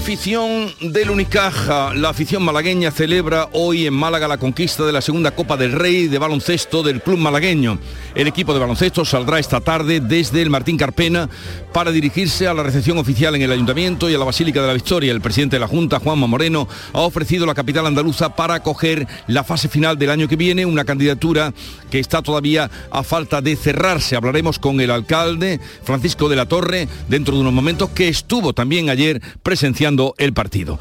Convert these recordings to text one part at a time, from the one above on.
Afición del Unicaja, la afición malagueña celebra hoy en Málaga la conquista de la segunda Copa del Rey de baloncesto del club malagueño. El equipo de baloncesto saldrá esta tarde desde el Martín Carpena para dirigirse a la recepción oficial en el Ayuntamiento y a la Basílica de la Victoria. El presidente de la Junta, Juanma Moreno, ha ofrecido la capital andaluza para acoger la fase final del año que viene, una candidatura que está todavía a falta de cerrarse. Hablaremos con el alcalde Francisco de la Torre dentro de unos momentos que estuvo también ayer presenciando el partido.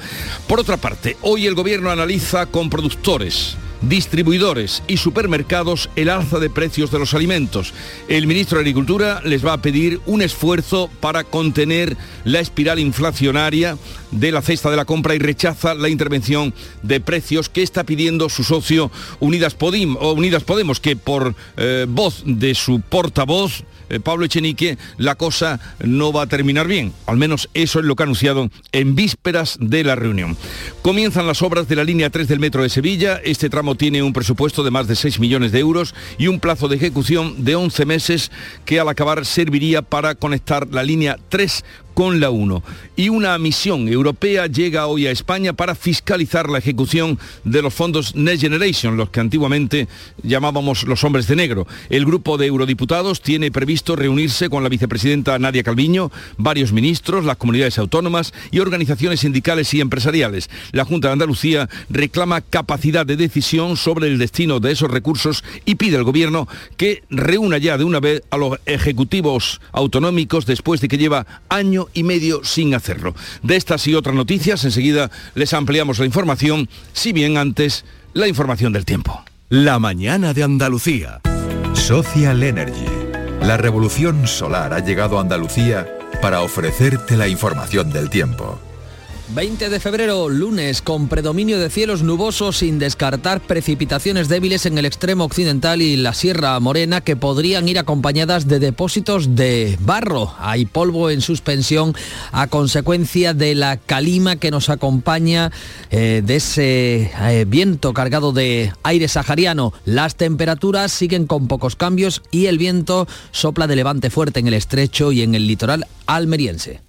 Por otra parte, hoy el gobierno analiza con productores distribuidores y supermercados el alza de precios de los alimentos. El ministro de Agricultura les va a pedir un esfuerzo para contener la espiral inflacionaria de la cesta de la compra y rechaza la intervención de precios que está pidiendo su socio Unidas, Unidas Podemos, que por eh, voz de su portavoz, eh, Pablo Echenique, la cosa no va a terminar bien. Al menos eso es lo que ha anunciado en vísperas de la reunión. Comienzan las obras de la línea 3 del metro de Sevilla. Este tramo tiene un presupuesto de más de 6 millones de euros y un plazo de ejecución de 11 meses que al acabar serviría para conectar la línea 3 con la 1. Y una misión europea llega hoy a España para fiscalizar la ejecución de los fondos Next Generation, los que antiguamente llamábamos los hombres de negro. El grupo de eurodiputados tiene previsto reunirse con la vicepresidenta Nadia Calviño, varios ministros, las comunidades autónomas y organizaciones sindicales y empresariales. La Junta de Andalucía reclama capacidad de decisión sobre el destino de esos recursos y pide al gobierno que reúna ya de una vez a los ejecutivos autonómicos después de que lleva año y medio sin hacerlo. De estas y otras noticias, enseguida les ampliamos la información, si bien antes la información del tiempo. La mañana de Andalucía. Social Energy. La revolución solar ha llegado a Andalucía para ofrecerte la información del tiempo. 20 de febrero, lunes, con predominio de cielos nubosos sin descartar precipitaciones débiles en el extremo occidental y la Sierra Morena que podrían ir acompañadas de depósitos de barro. Hay polvo en suspensión a consecuencia de la calima que nos acompaña eh, de ese eh, viento cargado de aire sahariano. Las temperaturas siguen con pocos cambios y el viento sopla de levante fuerte en el estrecho y en el litoral almeriense.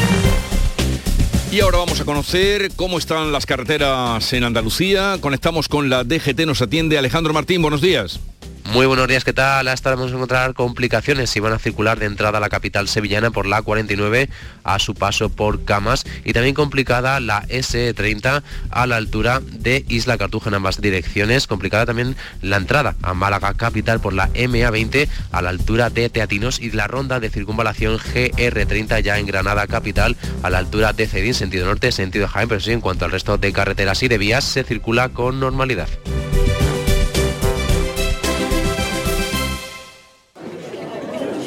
Y ahora vamos a conocer cómo están las carreteras en Andalucía. Conectamos con la DGT, nos atiende Alejandro Martín, buenos días. Muy buenos días, ¿qué tal? Hasta vamos a encontrar complicaciones si van a circular de entrada a la capital sevillana por la 49 a su paso por Camas y también complicada la S30 a la altura de Isla Cartuja en ambas direcciones. Complicada también la entrada a Málaga capital por la MA20 a la altura de Teatinos y la ronda de circunvalación GR30 ya en Granada capital a la altura de Cedín, sentido norte, sentido Jaén, pero sí en cuanto al resto de carreteras y de vías se circula con normalidad.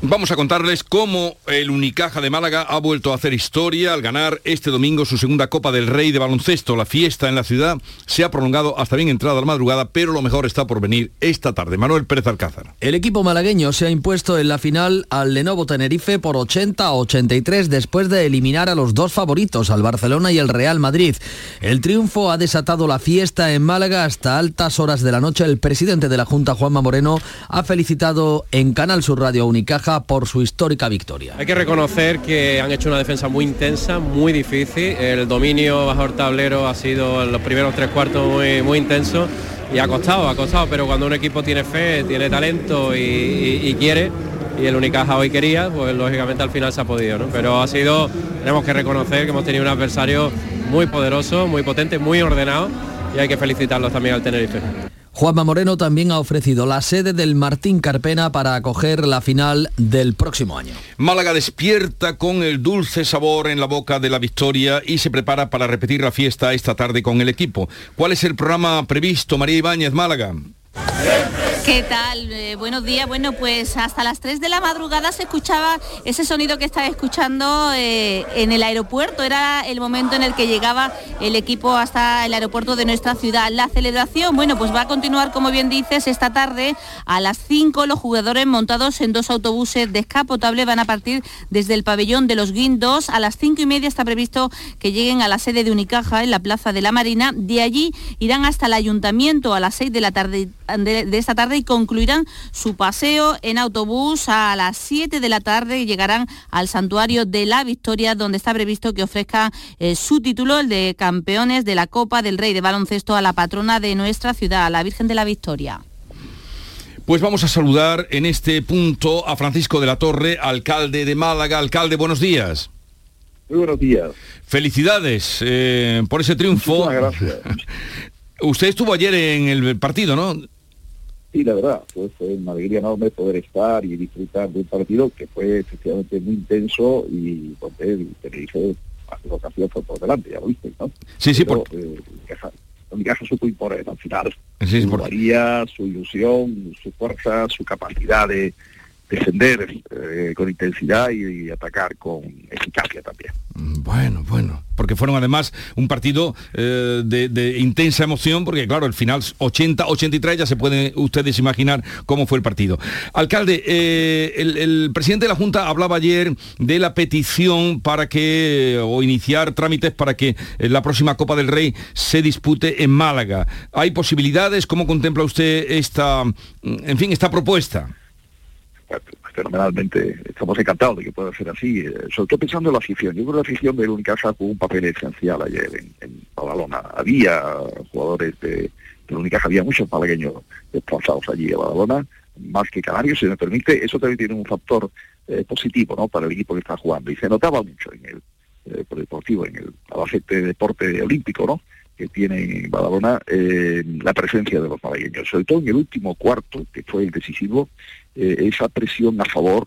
Vamos a contarles cómo el Unicaja de Málaga ha vuelto a hacer historia al ganar este domingo su segunda Copa del Rey de baloncesto. La fiesta en la ciudad se ha prolongado hasta bien entrada la madrugada, pero lo mejor está por venir esta tarde. Manuel Pérez Alcázar. El equipo malagueño se ha impuesto en la final al Lenovo Tenerife por 80 a 83 después de eliminar a los dos favoritos, al Barcelona y el Real Madrid. El triunfo ha desatado la fiesta en Málaga hasta altas horas de la noche. El presidente de la Junta, Juanma Moreno, ha felicitado en Canal Sur Radio Unicaja Por su histórica victoria. Hay que reconocer que han hecho una defensa muy intensa, muy difícil. El dominio bajo el tablero ha sido en los primeros tres cuartos muy, muy intenso y ha costado, ha costado, pero cuando un equipo tiene fe, tiene talento y, quiere, y el Unicaja hoy quería, pues lógicamente al final se ha podido. Pero ha sido, tenemos que reconocer que hemos tenido un adversario muy poderoso, muy potente, muy ordenado y hay que felicitarlos también al Tenerife. Juanma Moreno también ha ofrecido la sede del Martín Carpena para acoger la final del próximo año. Málaga despierta con el dulce sabor en la boca de la victoria y se prepara para repetir la fiesta esta tarde con el equipo. ¿Cuál es el programa previsto, María Ibáñez Málaga? ¿Qué tal? Eh, buenos días. Bueno, pues hasta las 3 de la madrugada se escuchaba ese sonido que está escuchando eh, en el aeropuerto. Era el momento en el que llegaba el equipo hasta el aeropuerto de nuestra ciudad. La celebración, bueno, pues va a continuar, como bien dices, esta tarde a las 5 los jugadores montados en dos autobuses descapotables van a partir desde el pabellón de los Guindos. A las 5 y media está previsto que lleguen a la sede de Unicaja en la Plaza de la Marina. De allí irán hasta el ayuntamiento a las 6 de la tarde de, esta tarde y concluirán su paseo en autobús a las 7 de la tarde y llegarán al santuario de la Victoria donde está previsto que ofrezca eh, su título, el de campeones de la Copa del Rey de baloncesto a la patrona de nuestra ciudad, a la Virgen de la Victoria. Pues vamos a saludar en este punto a Francisco de la Torre, alcalde de Málaga. Alcalde, buenos días. Muy buenos días. Felicidades eh, por ese triunfo. gracias. Usted estuvo ayer en el partido, ¿no? Sí, la verdad, fue, una alegría enorme poder estar y disfrutar de un partido que fue efectivamente muy intenso y donde el Tenerife hace ocasión fue por delante, ya lo viste, ¿no? Sí, sí, porque... Eh, mi caja supo imponer al final. Sí, su por... su ilusión, su fuerza, su capacidad de defender eh, con intensidad y atacar con eficacia también. Mm, bueno, bueno, porque fueron además un partido eh, de, intensa emoción, porque claro, el final 80-83 ya se pueden ustedes imaginar cómo fue el partido. Alcalde, eh, el, presidente de la Junta hablaba ayer de la petición para que, o iniciar trámites para que la próxima Copa del Rey se dispute en Málaga. ¿Hay posibilidades? ¿Cómo contempla usted esta, en fin, esta propuesta? Fenomenalmente, estamos encantados de que pueda ser así, eh, sobre todo pensando en la afición. Yo creo que la afición de Unicaja jugó un papel esencial ayer en, en Badalona. Había jugadores de, de Unicaja, había muchos malagueños desplazados allí a Badalona, más que Canarios, si me permite, eso también tiene un factor eh, positivo ¿no? para el equipo que está jugando. Y se notaba mucho en el eh, deportivo, en el Albacete Deporte Olímpico, ¿no? Que tiene en Badalona eh, la presencia de los malagueños, sobre todo en el último cuarto, que fue el decisivo, eh, esa presión a favor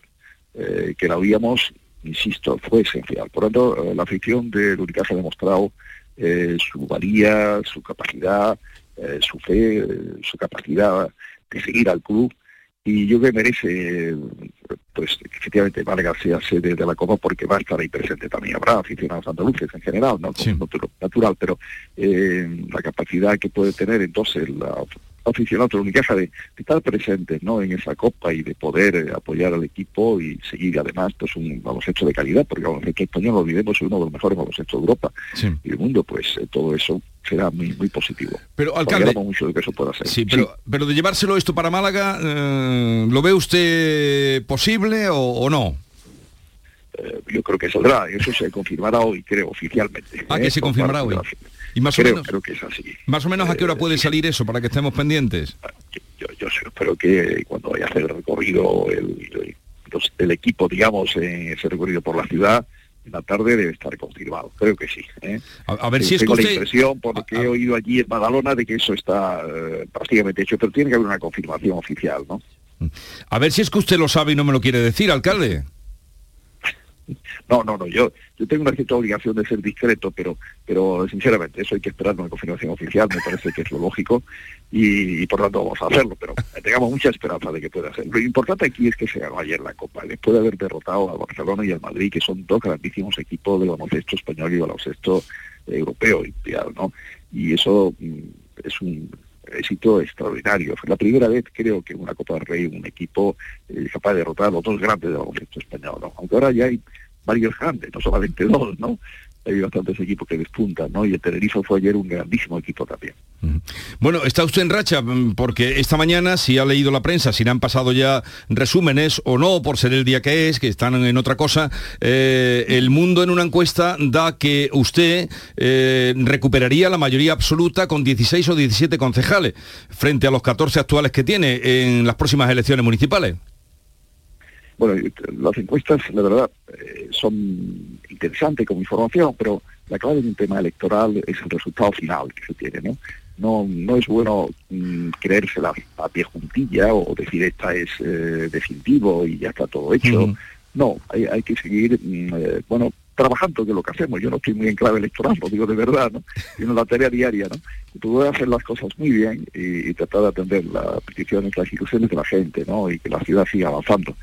eh, que la habíamos, insisto, fue esencial. Por lo tanto, la afición de Unicaja ha demostrado su valía, su capacidad, su fe, su capacidad de seguir al club y yo que merece, pues efectivamente Málaga sea sede de la Copa porque va a estar ahí presente también. Habrá aficionados andaluces en general, no sí. natural, pero eh, la capacidad que puede tener entonces la aficionado de Unicaja de, de, estar presentes ¿no? en esa copa y de poder eh, apoyar al equipo y seguir además pues un baloncesto de calidad, porque el baloncesto español, no olvidemos, es uno de los mejores baloncestos de Europa y del mundo, pues eh, todo eso será muy, muy positivo. Pero, alcalde, mucho de que eso pueda ser. Sí, pero, pero de llevárselo esto para Málaga, eh, ¿lo ve usted posible o, no? Eh, yo creo que saldrá, eso se confirmará hoy, creo, oficialmente. Ah, que se confirmará hoy. Y más creo, o menos, creo que es así. Más o menos a qué hora puede salir eso para que estemos pendientes. Yo, yo, espero que cuando vaya a hacer el recorrido el, el equipo, digamos, en ese recorrido por la ciudad, en la tarde debe estar confirmado, creo que sí. ¿eh? A, ver si es Tengo que la impresión, porque he oído allí en Badalona, de que eso está eh, prácticamente hecho, pero tiene que haber una confirmación oficial, ¿no? A ver si es que usted lo sabe y no me lo quiere decir, alcalde. No, no, no, yo, yo tengo una cierta obligación de ser discreto, pero, pero sinceramente eso hay que esperar una confirmación oficial, me parece que es lo lógico y, por tanto vamos a hacerlo, pero tengamos mucha esperanza de que pueda ser. Lo importante aquí es que se ganó ayer la Copa, después de haber derrotado a Barcelona y al Madrid, que son dos grandísimos equipos del baloncesto español y baloncesto europeo, ¿no? Y eso mm, es un éxito extraordinario. Fue la primera vez, creo, que una Copa del Rey un equipo eh, capaz de derrotar a los dos grandes del baloncesto español, ¿no? Aunque ahora ya hay varios grandes, no solamente dos, ¿no? Hay bastantes equipos que despuntan, ¿no? Y el Tenerife fue ayer un grandísimo equipo también. Bueno, está usted en racha mm, porque esta mañana, si ha leído la prensa, si le han pasado ya resúmenes o no, por ser el día que es, que están en otra cosa, eh, el mundo en una encuesta da que usted eh, recuperaría la mayoría absoluta con 16 o 17 concejales frente a los 14 actuales que tiene en las próximas elecciones municipales. Bueno, las encuestas, la verdad, eh, son interesantes como información, pero la clave de un tema electoral es el resultado final que se tiene, ¿no? No, no es bueno mm, creérsela a pie juntilla o decir esta es eh, definitivo y ya está todo hecho. No, hay, hay, que seguir, mm, eh, bueno, trabajando, que es lo que hacemos. Yo no estoy muy en clave electoral, lo digo de verdad, ¿no? Sino la tarea diaria, ¿no? Tú debes hacer las cosas muy bien y, y, tratar de atender las peticiones, las ilusiones de la gente, ¿no? Y que la ciudad siga avanzando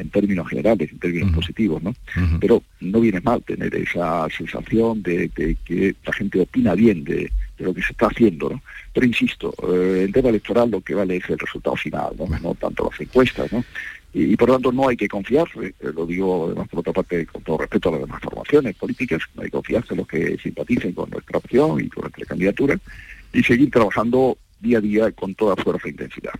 en términos generales, en términos uh -huh. positivos, ¿no? Uh -huh. Pero no viene mal tener esa sensación de, de que la gente opina bien de, de, lo que se está haciendo, ¿no? Pero insisto, eh, en tema electoral lo que vale es el resultado final, ¿no? No tanto las encuestas, ¿no? Y, y, por lo tanto no hay que confiar, eh, lo digo además por otra parte con todo respeto a las demás formaciones políticas, no hay que confiarse en los que simpaticen con nuestra opción y con nuestra candidatura y seguir trabajando día a día con toda fuerza e intensidad.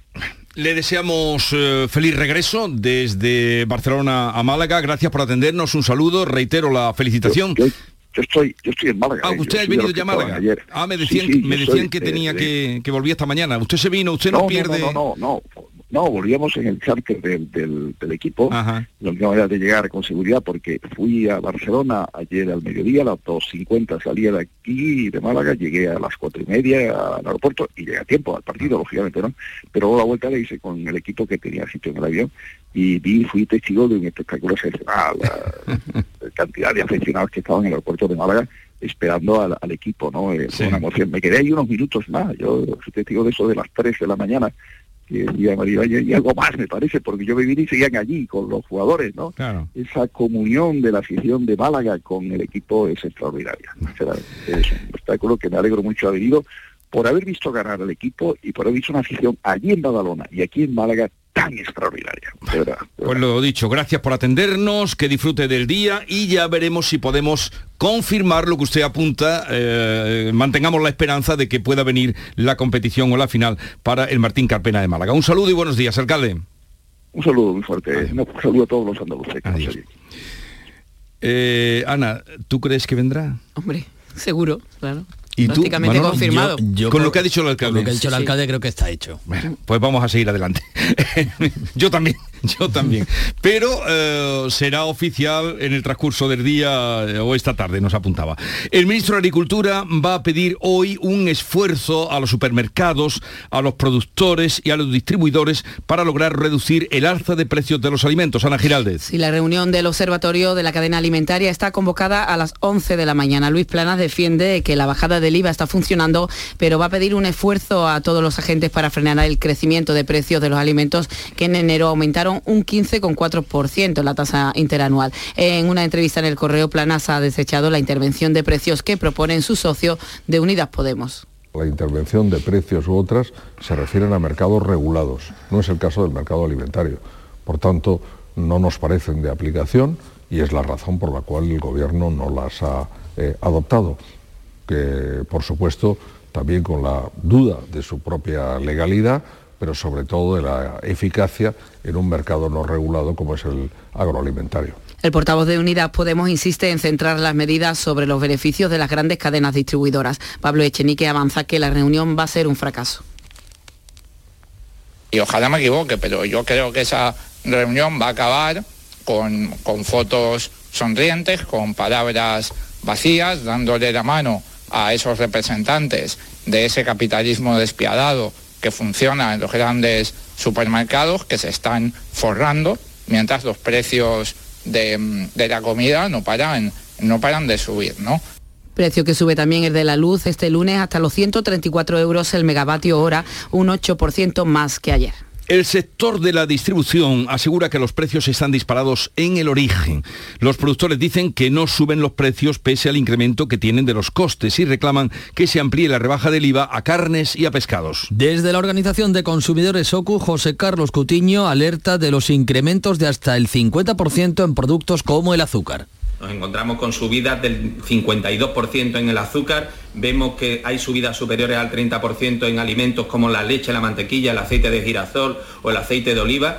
Le deseamos eh, feliz regreso desde Barcelona a Málaga. Gracias por atendernos. Un saludo. Reitero la felicitación. Yo, yo, yo estoy, yo estoy en Málaga. Ah, usted ha venido ya a Málaga. Ayer. Ah, me decían, sí, sí, me decían soy, que tenía eh, que, que volvía esta mañana. Usted se vino, usted no, no pierde. No, no, no, no. No, volvíamos en el charter del, del, del equipo, Ajá. la única manera de llegar con seguridad, porque fui a Barcelona ayer al mediodía, a las 2.50 salía de aquí, de Málaga, llegué a las cuatro y media al aeropuerto y llegué a tiempo al partido, lógicamente, ¿no? Pero la vuelta la hice con el equipo que tenía sitio en el avión y vi, fui testigo de un espectáculo excepcional, la, la cantidad de aficionados que estaban en el aeropuerto de Málaga esperando al, al equipo, ¿no? Eh, sí. Una emoción. Me quedé ahí unos minutos más, yo fui testigo de eso de las 3 de la mañana, que y algo más me parece, porque yo vine y seguían allí con los jugadores, ¿no? Claro. Esa comunión de la afición de Málaga con el equipo es extraordinaria. Es un espectáculo que me alegro mucho haber ido por haber visto ganar al equipo y por haber visto una afición allí en Badalona y aquí en Málaga tan extraordinaria. De verdad, de pues lo dicho, gracias por atendernos, que disfrute del día y ya veremos si podemos confirmar lo que usted apunta, eh, mantengamos la esperanza de que pueda venir la competición o la final para el Martín Carpena de Málaga. Un saludo y buenos días, alcalde. Un saludo muy fuerte, no, un saludo a todos los andaluces. Eh, Ana, ¿tú crees que vendrá? Hombre, seguro, claro. ¿Y tú, prácticamente Manolo? confirmado. Yo, yo con lo que ha dicho el alcalde. Con lo que ha dicho el Sí, alcalde sí. creo que está hecho. Bueno, pues vamos a seguir adelante. yo también, yo también. Pero eh, será oficial en el transcurso del día eh, o esta tarde, nos apuntaba. El ministro de Agricultura va a pedir hoy un esfuerzo a los supermercados, a los productores y a los distribuidores para lograr reducir el alza de precios de los alimentos. Ana Giraldez. Sí, la reunión del Observatorio de la Cadena Alimentaria está convocada a las 11 de la mañana. Luis Planas defiende que la bajada del IVA está funcionando, pero va a pedir un esfuerzo a todos los agentes para frenar el crecimiento de precios de los alimentos que en enero aumentaron un 15,4% en la tasa interanual. En una entrevista en el Correo, Planas ha desechado la intervención de precios que proponen su socio de Unidas Podemos. La intervención de precios u otras se refieren a mercados regulados, no es el caso del mercado alimentario. Por tanto, no nos parecen de aplicación y es la razón por la cual el Gobierno no las ha eh, adoptado que por supuesto también con la duda de su propia legalidad, pero sobre todo de la eficacia en un mercado no regulado como es el agroalimentario. El portavoz de Unidas Podemos insiste en centrar las medidas sobre los beneficios de las grandes cadenas distribuidoras. Pablo Echenique avanza que la reunión va a ser un fracaso. Y ojalá me equivoque, pero yo creo que esa reunión va a acabar con, con fotos sonrientes, con palabras vacías, dándole la mano a esos representantes de ese capitalismo despiadado que funciona en los grandes supermercados que se están forrando mientras los precios de, la comida no paran, no paran de subir, ¿no? Precio que sube también el de la luz este lunes hasta los 134 euros el megavatio hora, un 8% más que ayer. El sector de la distribución asegura que los precios están disparados en el origen. Los productores dicen que no suben los precios pese al incremento que tienen de los costes y reclaman que se amplíe la rebaja del IVA a carnes y a pescados. Desde la Organización de Consumidores OCU, José Carlos Cutiño alerta de los incrementos de hasta el 50% en productos como el azúcar. Nos encontramos con subidas del 52% en el azúcar, vemos que hay subidas superiores al 30% en alimentos como la leche, la mantequilla, el aceite de girasol o el aceite de oliva.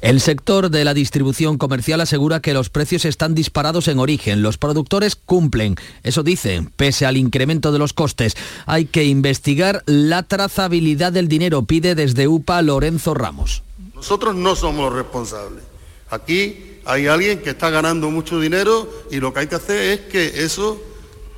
El sector de la distribución comercial asegura que los precios están disparados en origen. Los productores cumplen, eso dicen, pese al incremento de los costes. Hay que investigar la trazabilidad del dinero, pide desde UPA Lorenzo Ramos. Nosotros no somos los responsables. Aquí hay alguien que está ganando mucho dinero y lo que hay que hacer es que eso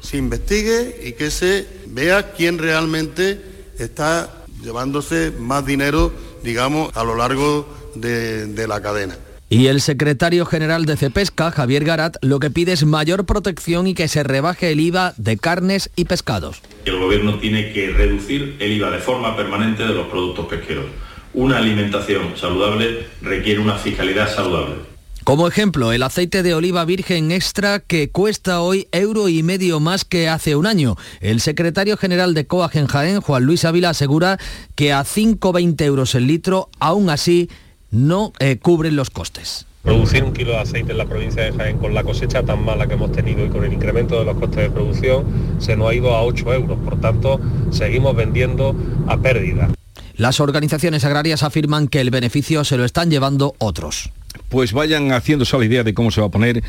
se investigue y que se vea quién realmente está llevándose más dinero, digamos, a lo largo de, de la cadena. Y el secretario general de Cepesca, Javier Garat, lo que pide es mayor protección y que se rebaje el IVA de carnes y pescados. El gobierno tiene que reducir el IVA de forma permanente de los productos pesqueros. Una alimentación saludable requiere una fiscalidad saludable. Como ejemplo, el aceite de oliva virgen extra que cuesta hoy euro y medio más que hace un año. El secretario general de COAG en Jaén, Juan Luis Ávila, asegura que a 5,20 euros el litro, aún así, no eh, cubren los costes. Producir un kilo de aceite en la provincia de Jaén con la cosecha tan mala que hemos tenido y con el incremento de los costes de producción se nos ha ido a 8 euros. Por tanto, seguimos vendiendo a pérdida. Las organizaciones agrarias afirman que el beneficio se lo están llevando otros pues vayan haciéndose la idea de cómo se va a poner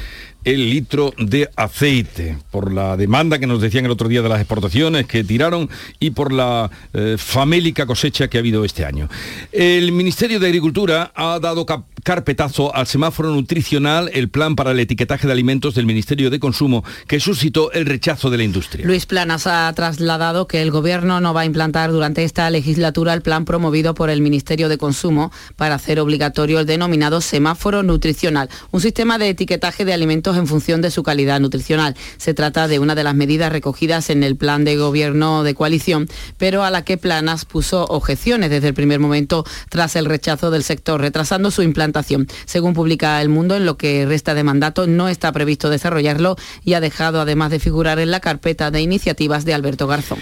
el litro de aceite, por la demanda que nos decían el otro día de las exportaciones que tiraron y por la eh, famélica cosecha que ha habido este año. El Ministerio de Agricultura ha dado carpetazo al semáforo nutricional, el plan para el etiquetaje de alimentos del Ministerio de Consumo, que suscitó el rechazo de la industria. Luis Planas ha trasladado que el Gobierno no va a implantar durante esta legislatura el plan promovido por el Ministerio de Consumo para hacer obligatorio el denominado semáforo nutricional, un sistema de etiquetaje de alimentos en función de su calidad nutricional. Se trata de una de las medidas recogidas en el plan de gobierno de coalición, pero a la que Planas puso objeciones desde el primer momento tras el rechazo del sector, retrasando su implantación. Según publica El Mundo, en lo que resta de mandato no está previsto desarrollarlo y ha dejado además de figurar en la carpeta de iniciativas de Alberto Garzón.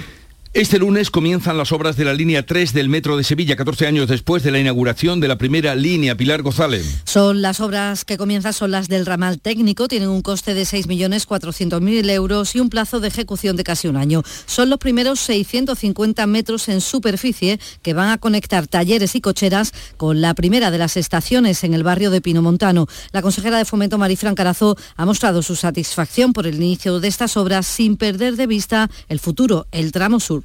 Este lunes comienzan las obras de la línea 3 del Metro de Sevilla, 14 años después de la inauguración de la primera línea. Pilar González. Son las obras que comienzan, son las del ramal técnico, tienen un coste de 6.400.000 euros y un plazo de ejecución de casi un año. Son los primeros 650 metros en superficie que van a conectar talleres y cocheras con la primera de las estaciones en el barrio de Pinomontano. La consejera de Fomento, Marifran Carazo, ha mostrado su satisfacción por el inicio de estas obras sin perder de vista el futuro, el tramo sur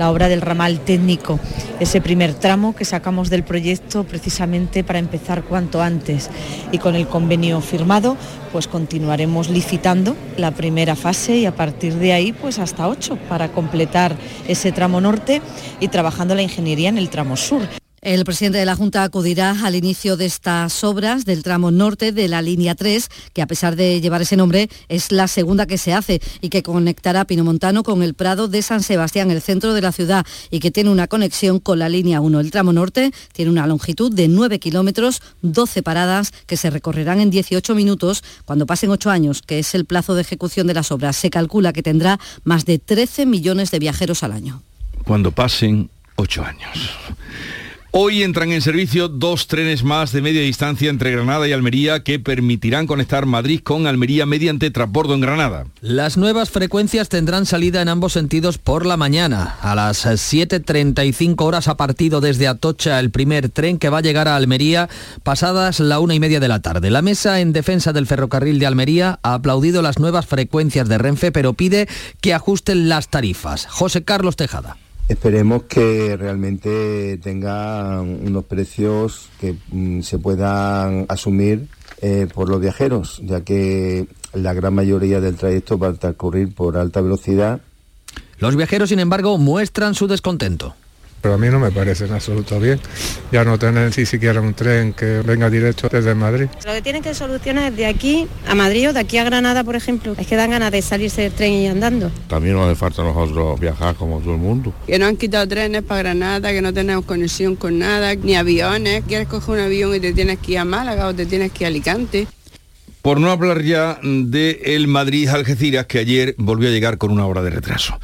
la obra del ramal técnico, ese primer tramo que sacamos del proyecto precisamente para empezar cuanto antes. Y con el convenio firmado, pues continuaremos licitando la primera fase y a partir de ahí pues hasta ocho para completar ese tramo norte y trabajando la ingeniería en el tramo sur. El presidente de la Junta acudirá al inicio de estas obras del tramo norte de la línea 3, que a pesar de llevar ese nombre es la segunda que se hace y que conectará Pinomontano con el Prado de San Sebastián, el centro de la ciudad, y que tiene una conexión con la línea 1. El tramo norte tiene una longitud de 9 kilómetros, 12 paradas que se recorrerán en 18 minutos cuando pasen 8 años, que es el plazo de ejecución de las obras. Se calcula que tendrá más de 13 millones de viajeros al año. Cuando pasen 8 años. Hoy entran en servicio dos trenes más de media distancia entre Granada y Almería que permitirán conectar Madrid con Almería mediante transbordo en Granada. Las nuevas frecuencias tendrán salida en ambos sentidos por la mañana. A las 7.35 horas ha partido desde Atocha el primer tren que va a llegar a Almería pasadas la una y media de la tarde. La mesa en defensa del ferrocarril de Almería ha aplaudido las nuevas frecuencias de Renfe, pero pide que ajusten las tarifas. José Carlos Tejada. Esperemos que realmente tenga unos precios que mm, se puedan asumir eh, por los viajeros, ya que la gran mayoría del trayecto va a transcurrir por alta velocidad. Los viajeros, sin embargo, muestran su descontento pero a mí no me parece en absoluto bien. Ya no tener ni siquiera un tren que venga directo desde Madrid. Lo que tienen que solucionar es de aquí a Madrid o de aquí a Granada, por ejemplo. Es que dan ganas de salirse del tren y andando. También nos hace falta a nosotros viajar como todo el mundo. Que no han quitado trenes para Granada, que no tenemos conexión con nada, ni aviones. Quieres coger un avión y te tienes que ir a Málaga o te tienes que ir a Alicante. Por no hablar ya de el Madrid-Algeciras, que ayer volvió a llegar con una hora de retraso.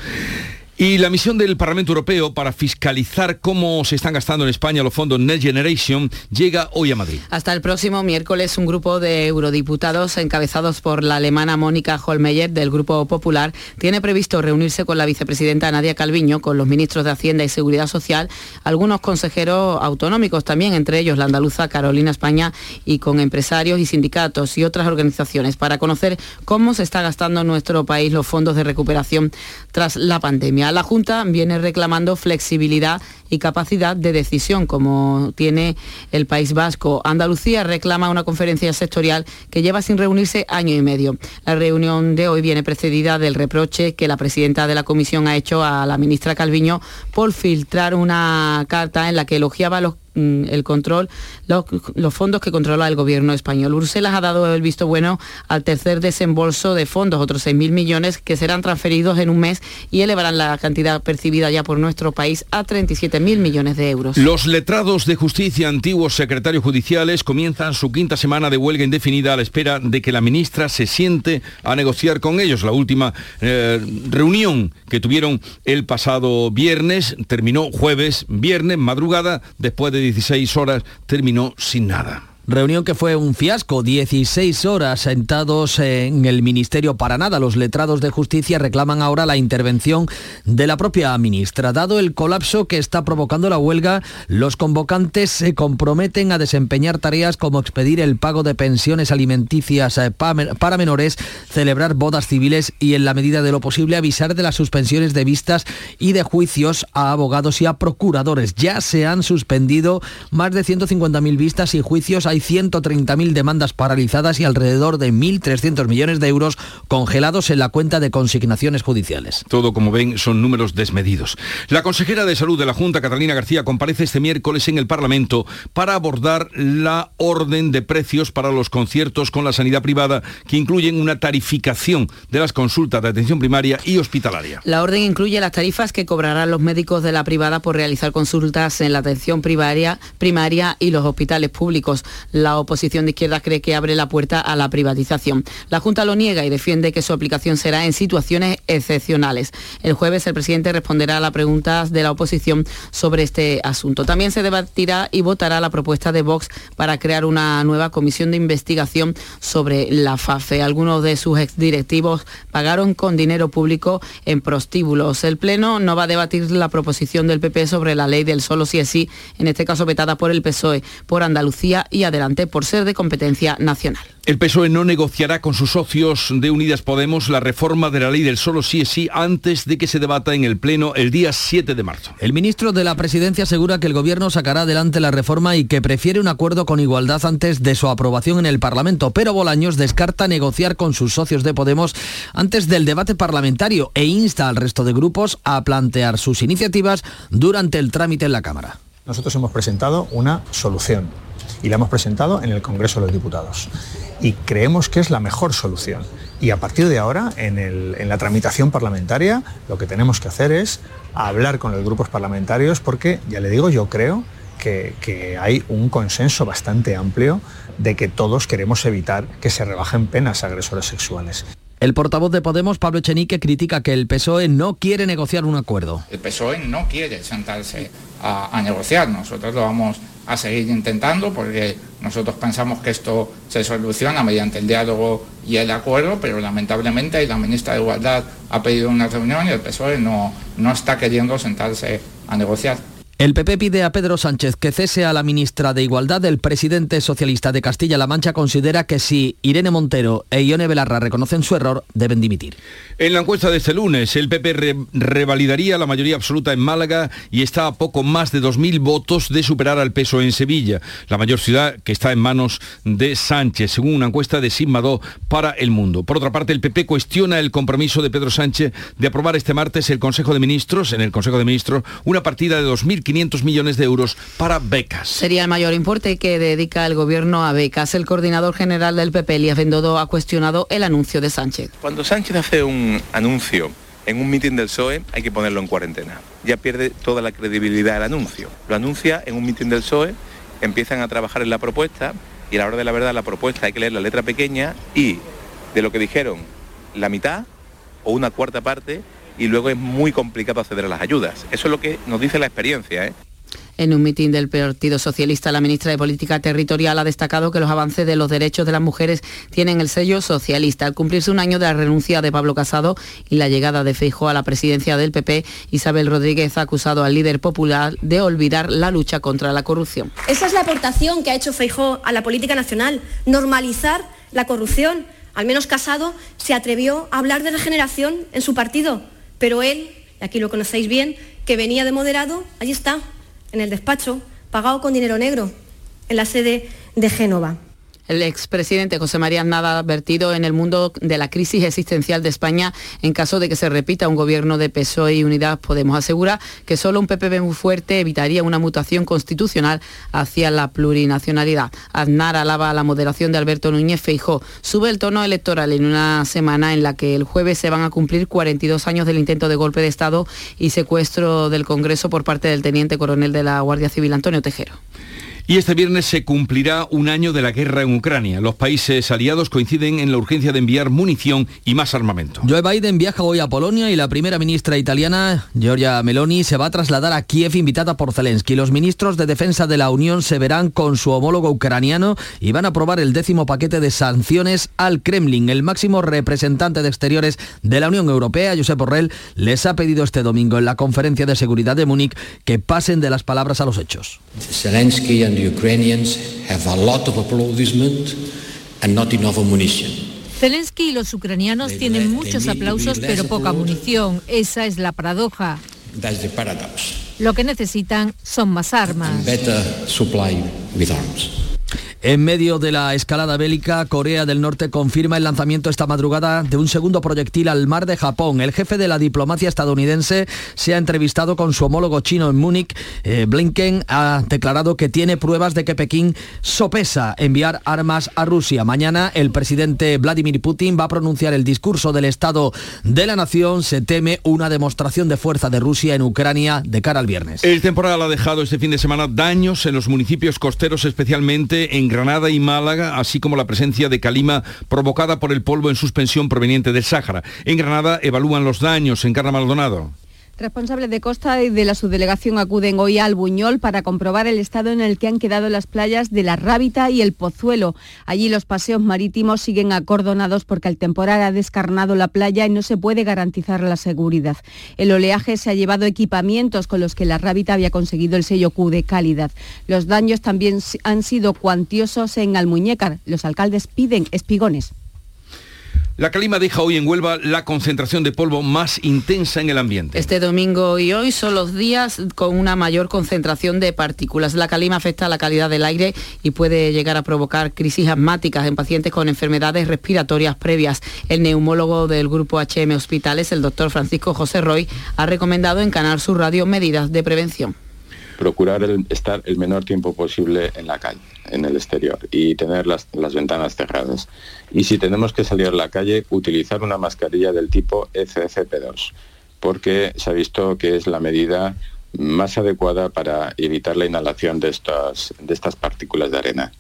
Y la misión del Parlamento Europeo para fiscalizar cómo se están gastando en España los fondos Next Generation llega hoy a Madrid. Hasta el próximo miércoles un grupo de eurodiputados encabezados por la alemana Mónica Holmeyer del Grupo Popular tiene previsto reunirse con la vicepresidenta Nadia Calviño, con los ministros de Hacienda y Seguridad Social, algunos consejeros autonómicos también, entre ellos la andaluza Carolina España y con empresarios y sindicatos y otras organizaciones para conocer cómo se está gastando en nuestro país los fondos de recuperación tras la pandemia. La Junta viene reclamando flexibilidad y capacidad de decisión, como tiene el País Vasco. Andalucía reclama una conferencia sectorial que lleva sin reunirse año y medio. La reunión de hoy viene precedida del reproche que la presidenta de la comisión ha hecho a la ministra Calviño por filtrar una carta en la que elogiaba los el control, los, fondos que controla el gobierno español. Bruselas ha dado el visto bueno al tercer desembolso de fondos, otros 6.000 millones que serán transferidos en un mes y elevarán la cantidad percibida ya por nuestro país a 37.000 millones de euros. Los letrados de justicia, antiguos secretarios judiciales, comienzan su quinta semana de huelga indefinida a la espera de que la ministra se siente a negociar con ellos. La última eh, reunión que tuvieron el pasado viernes terminó jueves, viernes, madrugada, después de 16 horas terminó sin nada. Reunión que fue un fiasco, 16 horas sentados en el Ministerio para nada. Los letrados de justicia reclaman ahora la intervención de la propia ministra. Dado el colapso que está provocando la huelga, los convocantes se comprometen a desempeñar tareas como expedir el pago de pensiones alimenticias eh, para menores, celebrar bodas civiles y en la medida de lo posible avisar de las suspensiones de vistas y de juicios a abogados y a procuradores. Ya se han suspendido más de 150.000 vistas y juicios hay 130.000 demandas paralizadas y alrededor de 1.300 millones de euros congelados en la cuenta de consignaciones judiciales. Todo, como ven, son números desmedidos. La consejera de Salud de la Junta, Catalina García, comparece este miércoles en el Parlamento para abordar la orden de precios para los conciertos con la sanidad privada que incluyen una tarificación de las consultas de atención primaria y hospitalaria. La orden incluye las tarifas que cobrarán los médicos de la privada por realizar consultas en la atención primaria, primaria y los hospitales públicos. La oposición de izquierda cree que abre la puerta a la privatización. La Junta lo niega y defiende que su aplicación será en situaciones excepcionales. El jueves el presidente responderá a las preguntas de la oposición sobre este asunto. También se debatirá y votará la propuesta de Vox para crear una nueva comisión de investigación sobre la FAFE. Algunos de sus exdirectivos pagaron con dinero público en prostíbulos. El Pleno no va a debatir la proposición del PP sobre la ley del solo si es sí, en este caso vetada por el PSOE, por Andalucía y adelante por ser de competencia nacional. El PSOE no negociará con sus socios de Unidas Podemos la reforma de la ley del solo sí es sí antes de que se debata en el Pleno el día 7 de marzo. El ministro de la Presidencia asegura que el Gobierno sacará adelante la reforma y que prefiere un acuerdo con igualdad antes de su aprobación en el Parlamento, pero Bolaños descarta negociar con sus socios de Podemos antes del debate parlamentario e insta al resto de grupos a plantear sus iniciativas durante el trámite en la Cámara. Nosotros hemos presentado una solución y la hemos presentado en el Congreso de los Diputados. Y creemos que es la mejor solución. Y a partir de ahora, en, la tramitación parlamentaria, lo que tenemos que hacer es hablar con los grupos parlamentarios porque, ya le digo, yo creo que, que, hay un consenso bastante amplio de que todos queremos evitar que se rebajen penas a agresores sexuales. El portavoz de Podemos, Pablo Echenique, critica que el PSOE no quiere negociar un acuerdo. El PSOE no quiere sentarse a, a negociar, nosotros lo vamos a seguir intentando porque nosotros pensamos que esto se soluciona mediante el diálogo y el acuerdo, pero lamentablemente la ministra de Igualdad ha pedido una reunión y el PSOE no, no está queriendo sentarse a negociar. El PP pide a Pedro Sánchez que cese a la ministra de Igualdad. El presidente socialista de Castilla-La Mancha considera que si Irene Montero e Ione Belarra reconocen su error, deben dimitir. En la encuesta de este lunes, el PP revalidaría la mayoría absoluta en Málaga y está a poco más de 2.000 votos de superar al peso en Sevilla, la mayor ciudad que está en manos de Sánchez, según una encuesta de Sigma para El Mundo. Por otra parte, el PP cuestiona el compromiso de Pedro Sánchez de aprobar este martes el Consejo de Ministros, en el Consejo de Ministros, una partida de 2.000 500 millones de euros para becas. Sería el mayor importe que dedica el gobierno a becas. El coordinador general del PP, Elías Bendodo, ha cuestionado el anuncio de Sánchez. Cuando Sánchez hace un anuncio en un mitin del PSOE hay que ponerlo en cuarentena. Ya pierde toda la credibilidad el anuncio. Lo anuncia en un mitin del PSOE, empiezan a trabajar en la propuesta y a la hora de la verdad la propuesta hay que leer la letra pequeña y de lo que dijeron la mitad o una cuarta parte y luego es muy complicado acceder a las ayudas. Eso es lo que nos dice la experiencia. ¿eh? En un mitin del Partido Socialista, la ministra de Política Territorial ha destacado que los avances de los derechos de las mujeres tienen el sello socialista. Al cumplirse un año de la renuncia de Pablo Casado y la llegada de Feijóo a la presidencia del PP, Isabel Rodríguez ha acusado al líder popular de olvidar la lucha contra la corrupción. Esa es la aportación que ha hecho Feijóo a la política nacional, normalizar la corrupción. Al menos Casado se atrevió a hablar de regeneración en su partido, pero él, y aquí lo conocéis bien, que venía de moderado, allí está, en el despacho, pagado con dinero negro, en la sede de Génova. El expresidente José María Aznar ha advertido en el mundo de la crisis existencial de España en caso de que se repita un gobierno de PSOE y Unidad Podemos. Asegura que solo un PPB muy fuerte evitaría una mutación constitucional hacia la plurinacionalidad. Aznar alaba la moderación de Alberto Núñez Feijó. Sube el tono electoral en una semana en la que el jueves se van a cumplir 42 años del intento de golpe de Estado y secuestro del Congreso por parte del teniente coronel de la Guardia Civil, Antonio Tejero. Y este viernes se cumplirá un año de la guerra en Ucrania. Los países aliados coinciden en la urgencia de enviar munición y más armamento. Joe Biden viaja hoy a Polonia y la primera ministra italiana, Giorgia Meloni, se va a trasladar a Kiev invitada por Zelensky. Los ministros de defensa de la Unión se verán con su homólogo ucraniano y van a aprobar el décimo paquete de sanciones al Kremlin. El máximo representante de exteriores de la Unión Europea, Josep Borrell, les ha pedido este domingo en la conferencia de seguridad de Múnich que pasen de las palabras a los hechos. Zelensky the Ukrainians have a lot of applaudisment and not enough ammunition. Zelensky y los ucranianos tienen muchos aplausos pero poca munición. Esa es la paradoja. That's the paradox. Lo que necesitan son más armas. En medio de la escalada bélica, Corea del Norte confirma el lanzamiento esta madrugada de un segundo proyectil al mar de Japón. El jefe de la diplomacia estadounidense se ha entrevistado con su homólogo chino en Múnich. Eh, Blinken ha declarado que tiene pruebas de que Pekín sopesa enviar armas a Rusia. Mañana el presidente Vladimir Putin va a pronunciar el discurso del Estado de la Nación. Se teme una demostración de fuerza de Rusia en Ucrania de cara al viernes. El temporal ha dejado este fin de semana daños en los municipios costeros, especialmente en Granada y Málaga, así como la presencia de calima provocada por el polvo en suspensión proveniente del Sáhara. En Granada evalúan los daños en Carna Maldonado. Responsables de Costa y de la subdelegación acuden hoy al Buñol para comprobar el estado en el que han quedado las playas de la Rábita y el Pozuelo. Allí los paseos marítimos siguen acordonados porque el temporal ha descarnado la playa y no se puede garantizar la seguridad. El oleaje se ha llevado equipamientos con los que la Rábita había conseguido el sello Q de calidad. Los daños también han sido cuantiosos en Almuñécar. Los alcaldes piden espigones. La calima deja hoy en Huelva la concentración de polvo más intensa en el ambiente. Este domingo y hoy son los días con una mayor concentración de partículas. La calima afecta a la calidad del aire y puede llegar a provocar crisis asmáticas en pacientes con enfermedades respiratorias previas. El neumólogo del grupo HM Hospitales, el doctor Francisco José Roy, ha recomendado en Canal Sur Radio medidas de prevención procurar estar el menor tiempo posible en la calle, en el exterior, y tener las, las, ventanas cerradas. Y si tenemos que salir a la calle, utilizar una mascarilla del tipo FFP2, porque se ha visto que es la medida más adecuada para evitar la inhalación de estas, de estas partículas de arena.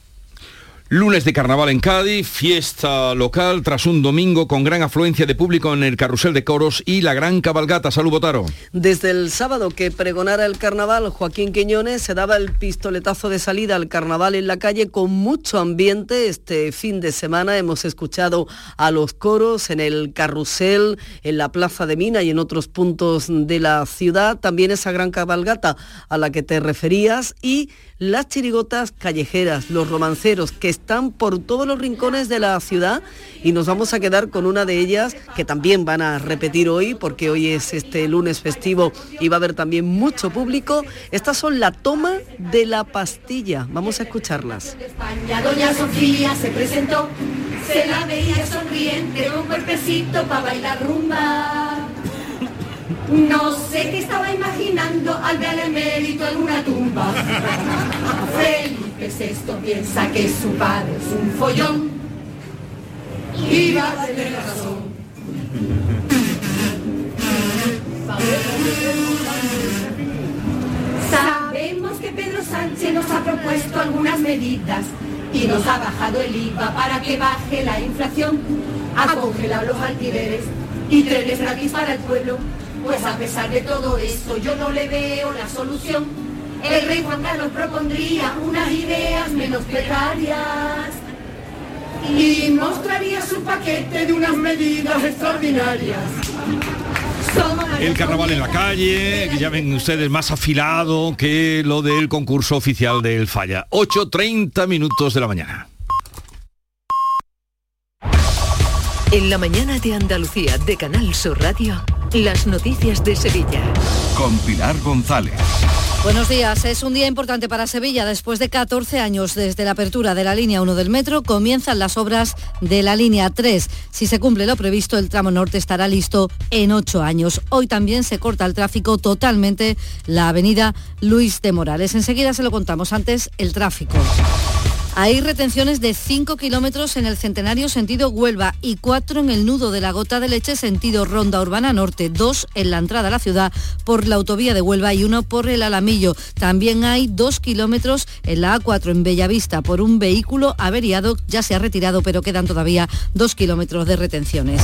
Lunes de carnaval en Cádiz, fiesta local tras un domingo con gran afluencia de público en el carrusel de coros y la gran cabalgata. Salud, Botaro. Desde el sábado que pregonara el carnaval, Joaquín Quiñones se daba el pistoletazo de salida al carnaval en la calle con mucho ambiente. Este fin de semana hemos escuchado a los coros en el carrusel, en la Plaza de Mina y en otros puntos de la ciudad. También esa gran cabalgata a la que te referías y las chirigotas callejeras, los romanceros que están por todos los rincones de la ciudad y nos vamos a quedar con una de ellas que también van a repetir hoy porque hoy es este lunes festivo y va a haber también mucho público. Estas son la toma de la pastilla. Vamos a escucharlas. Doña Sofía se presentó, se la veía sonriente, para bailar rumba. No sé qué estaba imaginando al ver el mérito en una tumba. Felipe VI piensa que su padre es un follón y va a tener razón. Sabemos que Pedro Sánchez nos ha propuesto algunas medidas y nos ha bajado el IVA para que baje la inflación, ha congelado los alquileres y trenes gratis para el pueblo Pues a pesar de todo esto yo no le veo la solución. El rey Juan Carlos propondría unas ideas menos precarias y mostraría su paquete de unas medidas extraordinarias. El carnaval en la calle, que ya ven ustedes más afilado que lo del concurso oficial del Falla. 8.30 minutos de la mañana. En la mañana de Andalucía de Canal Sur Radio, las noticias de Sevilla. Con Pilar González. Buenos días. Es un día importante para Sevilla. Después de 14 años desde la apertura de la línea 1 del metro, comienzan las obras de la línea 3. Si se cumple lo previsto, el tramo norte estará listo en 8 años. Hoy también se corta el tráfico totalmente la avenida Luis de Morales. Enseguida se lo contamos. Antes, el tráfico. Hay retenciones de 5 kilómetros en el Centenario sentido Huelva y 4 en el nudo de la Gota de Leche sentido Ronda Urbana Norte, 2 en la entrada a la ciudad por la autovía de Huelva y 1 por el Alamillo. También hay 2 kilómetros en la A4 en Bellavista por un vehículo averiado, ya se ha retirado pero quedan todavía 2 kilómetros de retenciones.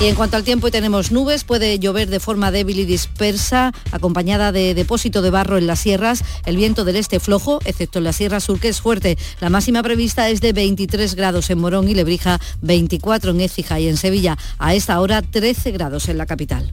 Y en cuanto al tiempo tenemos nubes, puede llover de forma débil y dispersa, acompañada de depósito de barro en las sierras, el viento del este flojo, excepto en la Sierra Sur que es fuerte. La más máxima prevista es de 23 grados en Morón y Lebrija, 24 en Écija y en Sevilla. A esta hora 13 grados en la capital.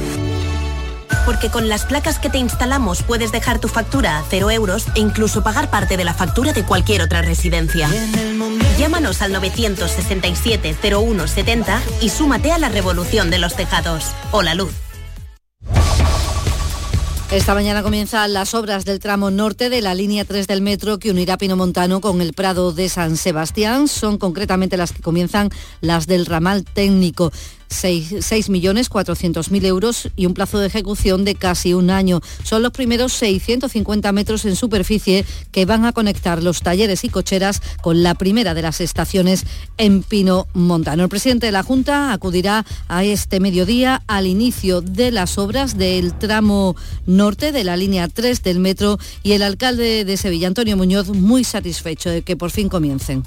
Porque con las placas que te instalamos puedes dejar tu factura a cero euros e incluso pagar parte de la factura de cualquier otra residencia. Llámanos al 917-0170 y súmate a la revolución de los tejados. Hola Luz. Esta mañana comienzan las obras del tramo norte de la línea 3 del metro que unirá Pinomontano con el Prado de San Sebastián. Son concretamente las que comienzan las del ramal técnico. 6.400.000 euros y un plazo de ejecución de casi un año. Son los primeros 650 metros en superficie que van a conectar los talleres y cocheras con la primera de las estaciones en Pino Montano. El presidente de la Junta acudirá a este mediodía al inicio de las obras del tramo norte de la línea 3 del metro y el alcalde de Sevilla, Antonio Muñoz, muy satisfecho de que por fin comiencen.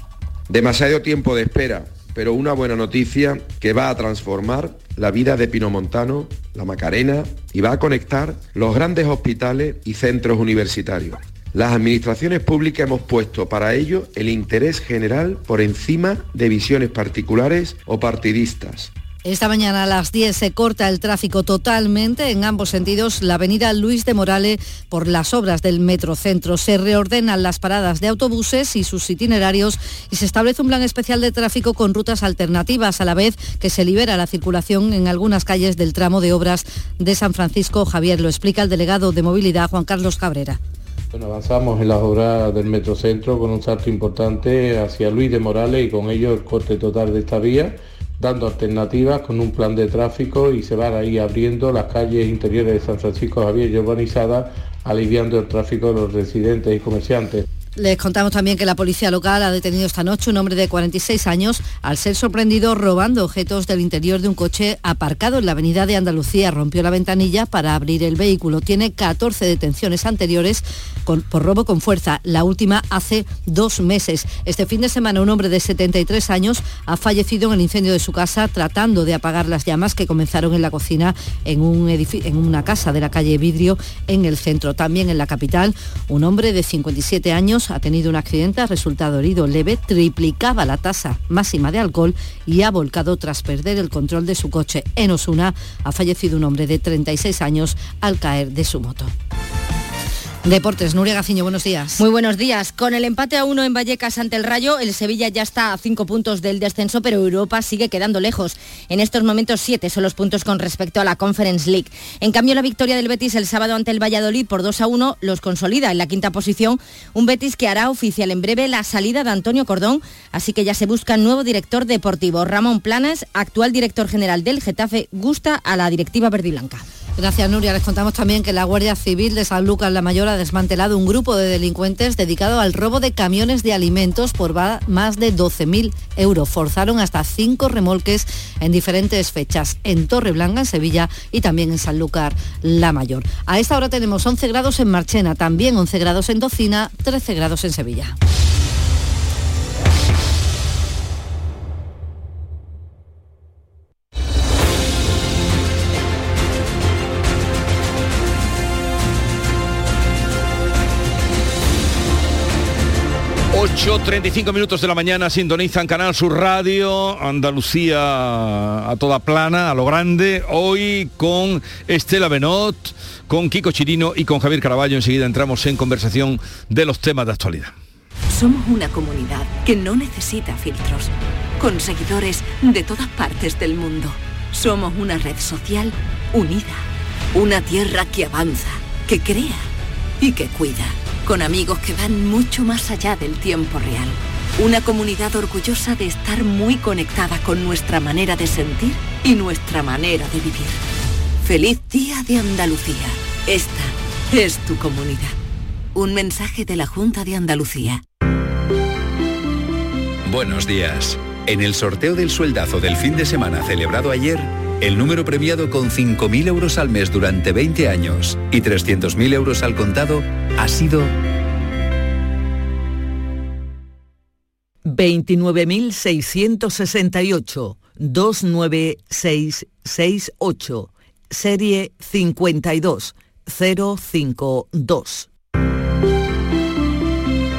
Demasiado tiempo de espera pero una buena noticia que va a transformar la vida de Pinomontano, la Macarena y va a conectar los grandes hospitales y centros universitarios. Las administraciones públicas hemos puesto para ello el interés general por encima de visiones particulares o partidistas. Esta mañana a las 10 se corta el tráfico totalmente en ambos sentidos la avenida Luis de Morales por las obras del Metrocentro. Se reordenan las paradas de autobuses y sus itinerarios y se establece un plan especial de tráfico con rutas alternativas a la vez que se libera la circulación en algunas calles del tramo de obras de San Francisco. Javier lo explica el delegado de movilidad Juan Carlos Cabrera. Bueno, avanzamos en las obras del Metrocentro con un salto importante hacia Luis de Morales y con ello el corte total de esta vía dando alternativas con un plan de tráfico y se van ahí abriendo las calles interiores de San Francisco Javier y urbanizadas, aliviando el tráfico de los residentes y comerciantes. Les contamos también que la policía local ha detenido esta noche un hombre de 46 años al ser sorprendido robando objetos del interior de un coche aparcado en la avenida de Andalucía. Rompió la ventanilla para abrir el vehículo. Tiene 14 detenciones anteriores por robo con fuerza, la última hace dos meses. Este fin de semana un hombre de 73 años ha fallecido en el incendio de su casa tratando de apagar las llamas que comenzaron en la cocina en, un en una casa de la calle Vidrio en el centro. También en la capital, un hombre de 57 años ha tenido un accidente, ha resultado herido leve, triplicaba la tasa máxima de alcohol y ha volcado tras perder el control de su coche. En Osuna ha fallecido un hombre de 36 años al caer de su moto. Deportes, Nuria Gaciño, buenos días. Muy buenos días. Con el empate a uno en Vallecas ante el Rayo, el Sevilla ya está a cinco puntos del descenso, pero Europa sigue quedando lejos. En estos momentos siete son los puntos con respecto a la Conference League. En cambio, la victoria del Betis el sábado ante el Valladolid por 2 a 1 los consolida en la quinta posición, un Betis que hará oficial en breve la salida de Antonio Cordón, así que ya se busca nuevo director deportivo. Ramón Planes, actual director general del Getafe, gusta a la directiva verdiblanca. Gracias, Nuria. Les contamos también que la Guardia Civil de San Lucas La Mayor ha desmantelado un grupo de delincuentes dedicado al robo de camiones de alimentos por más de 12.000 euros. Forzaron hasta cinco remolques en diferentes fechas, en Torreblanca, en Sevilla y también en Sanlúcar La Mayor. A esta hora tenemos 11 grados en Marchena, también 11 grados en Docina, 13 grados en Sevilla. 8.35 minutos de la mañana sintonizan Canal Sur Radio, Andalucía a toda plana, a lo grande, hoy con Estela Benot, con Kiko Chirino y con Javier Caraballo. Enseguida entramos en conversación de los temas de actualidad. Somos una comunidad que no necesita filtros, con seguidores de todas partes del mundo. Somos una red social unida, una tierra que avanza, que crea y que cuida con amigos que van mucho más allá del tiempo real. Una comunidad orgullosa de estar muy conectada con nuestra manera de sentir y nuestra manera de vivir. Feliz Día de Andalucía. Esta es tu comunidad. Un mensaje de la Junta de Andalucía. Buenos días. En el sorteo del sueldazo del fin de semana celebrado ayer, el número premiado con 5.000 euros al mes durante 20 años y 300.000 euros al contado ha sido 29.668 29668 serie 52052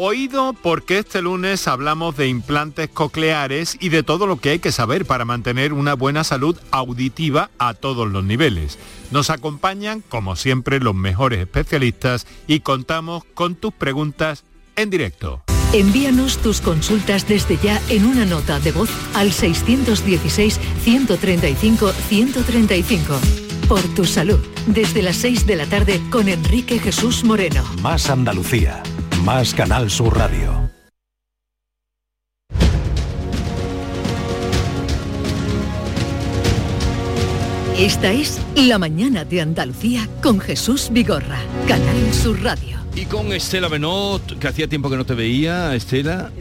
Oído porque este lunes hablamos de implantes cocleares y de todo lo que hay que saber para mantener una buena salud auditiva a todos los niveles. Nos acompañan, como siempre, los mejores especialistas y contamos con tus preguntas en directo. Envíanos tus consultas desde ya en una nota de voz al 616-135-135. Por tu salud, desde las 6 de la tarde con Enrique Jesús Moreno. Más Andalucía más Canal Sur Radio. Esta es La Mañana de Andalucía con Jesús Vigorra, Canal Sur Radio. Y con Estela Benot, que hacía tiempo que no te veía, Estela.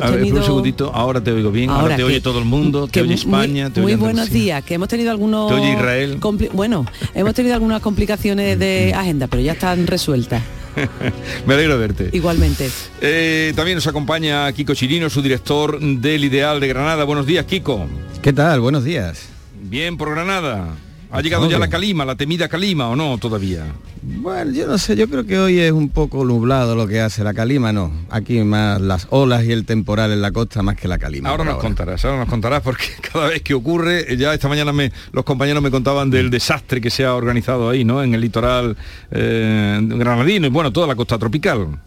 A ver, un segundito, ahora te oigo bien, ahora, te oye todo el mundo, te oye España, muy, Muy buenos días, que hemos tenido algunos... Te oye Israel. Bueno, hemos tenido algunas complicaciones de agenda, pero ya están resueltas. Me alegro de verte. Igualmente. Eh, también nos acompaña Kiko Chirino, su director del Ideal de Granada. Buenos días, Kiko. ¿Qué tal? Buenos días. Bien por Granada. ¿Ha llegado ya la calima, la temida calima o no todavía? Bueno, yo no sé, yo creo que hoy es un poco nublado lo que hace la calima, no. Aquí más las olas y el temporal en la costa más que la calima. Ahora nos contarás, ahora nos contarás porque cada vez que ocurre, ya esta mañana me, los compañeros me contaban del desastre que se ha organizado ahí, ¿no? En el litoral eh, granadino y bueno, toda la costa tropical.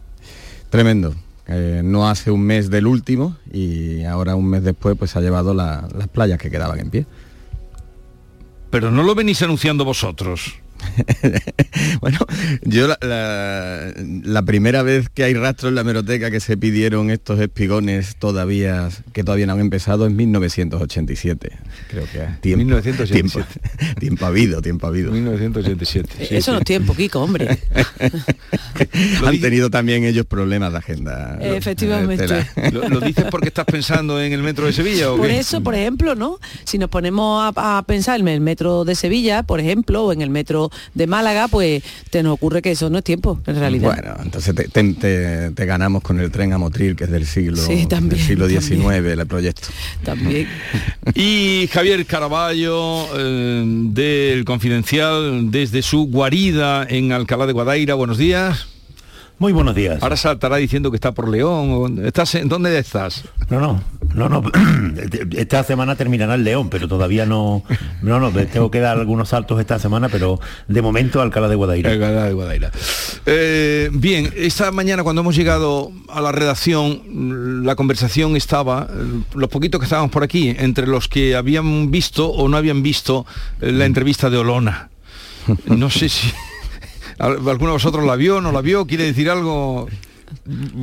Tremendo. Eh, no hace un mes del último y ahora un mes después pues ha llevado las playas que quedaban en pie. Pero no lo venís anunciando vosotros. bueno, yo la, primera vez que hay rastro en la meroteca que se pidieron estos espigones todavía que todavía no han empezado es 1987. Creo que tiempo, 1987. Tiempo, tiempo, habido, tiempo habido. 1987. Eso no es tiempo, Kiko, hombre. han tenido también ellos problemas de agenda. Efectivamente. ¿Lo, dices porque estás pensando en el metro de Sevilla o Por eso, por ejemplo, ¿no? Si nos ponemos a pensar en el metro de Sevilla, por ejemplo, o en el metro de Málaga, pues te nos ocurre que eso no es tiempo, en realidad. Bueno, entonces te, ganamos con el tren a Motril, que es del siglo, del siglo XIX, el proyecto. También. y Javier Caraballo, eh, del Confidencial, desde su guarida en Alcalá de Guadaira, buenos días. Muy buenos días. Ahora saltará diciendo que está por León. ¿Estás en, ¿Dónde estás? No, no, no, no. Esta semana terminará el León, pero todavía no. No, no, tengo que dar algunos saltos esta semana, pero de momento Alcalá de Guadaira. Alcalá de Guadaira. Eh, bien, esta mañana cuando hemos llegado a la redacción, la conversación estaba, eh, los poquitos que estábamos por aquí, entre los que habían visto o no habían visto eh, la entrevista de Olona. No sé si alguno de vosotros la vio, no la vio, quiere decir algo.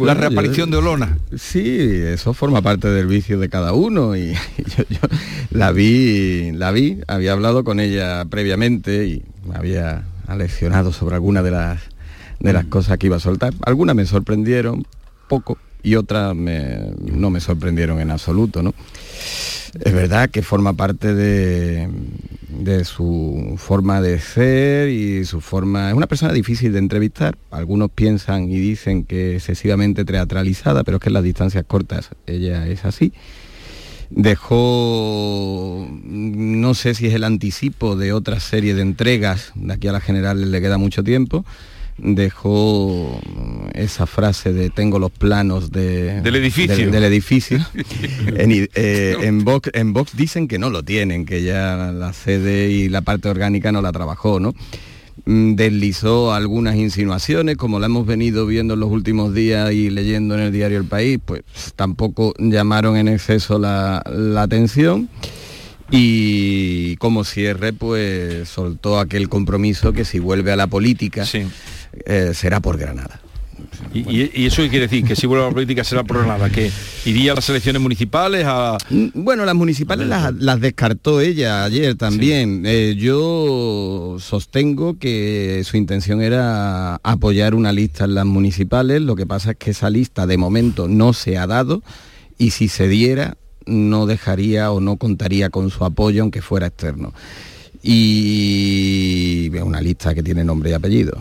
la reaparición yo- de Olona. Sí, eso forma parte del vicio de cada uno y yo, yo la vi, la vi, había hablado con ella previamente y me había aleccionado sobre algunas de las de las cosas que iba a soltar. Algunas me sorprendieron poco y otras no me sorprendieron en absoluto, ¿no? Es verdad que forma parte de, de su forma de ser y su forma... Es una persona difícil de entrevistar. Algunos piensan y dicen que excesivamente teatralizada, pero es que en las distancias cortas ella es así. Dejó, no sé si es el anticipo de otra serie de entregas, de aquí a la general le queda mucho tiempo, dejó esa frase de tengo los planos de, Del edificio. del- del edificio. en, eh, en Vox, en Vox dicen que no lo tienen, que ya la sede y la parte orgánica no la trabajó, ¿no? Mm, Deslizó algunas insinuaciones, como la hemos venido viendo en los últimos días y leyendo en el diario El País, pues tampoco llamaron en exceso la, la atención. Y como cierre, pues soltó aquel compromiso que si vuelve a la política eh, será por Granada. Y, eso qué quiere decir? Que si vuelve a la política será por nada, que iría a las elecciones municipales a... Mm, Bueno, las municipales las, las descartó ella ayer también. Eh, yo sostengo que su intención era apoyar una lista en las municipales. Lo que pasa es que esa lista de momento no se ha dado y si se diera no dejaría o no contaría con su apoyo aunque fuera externo. Y una lista que tiene nombre y apellido.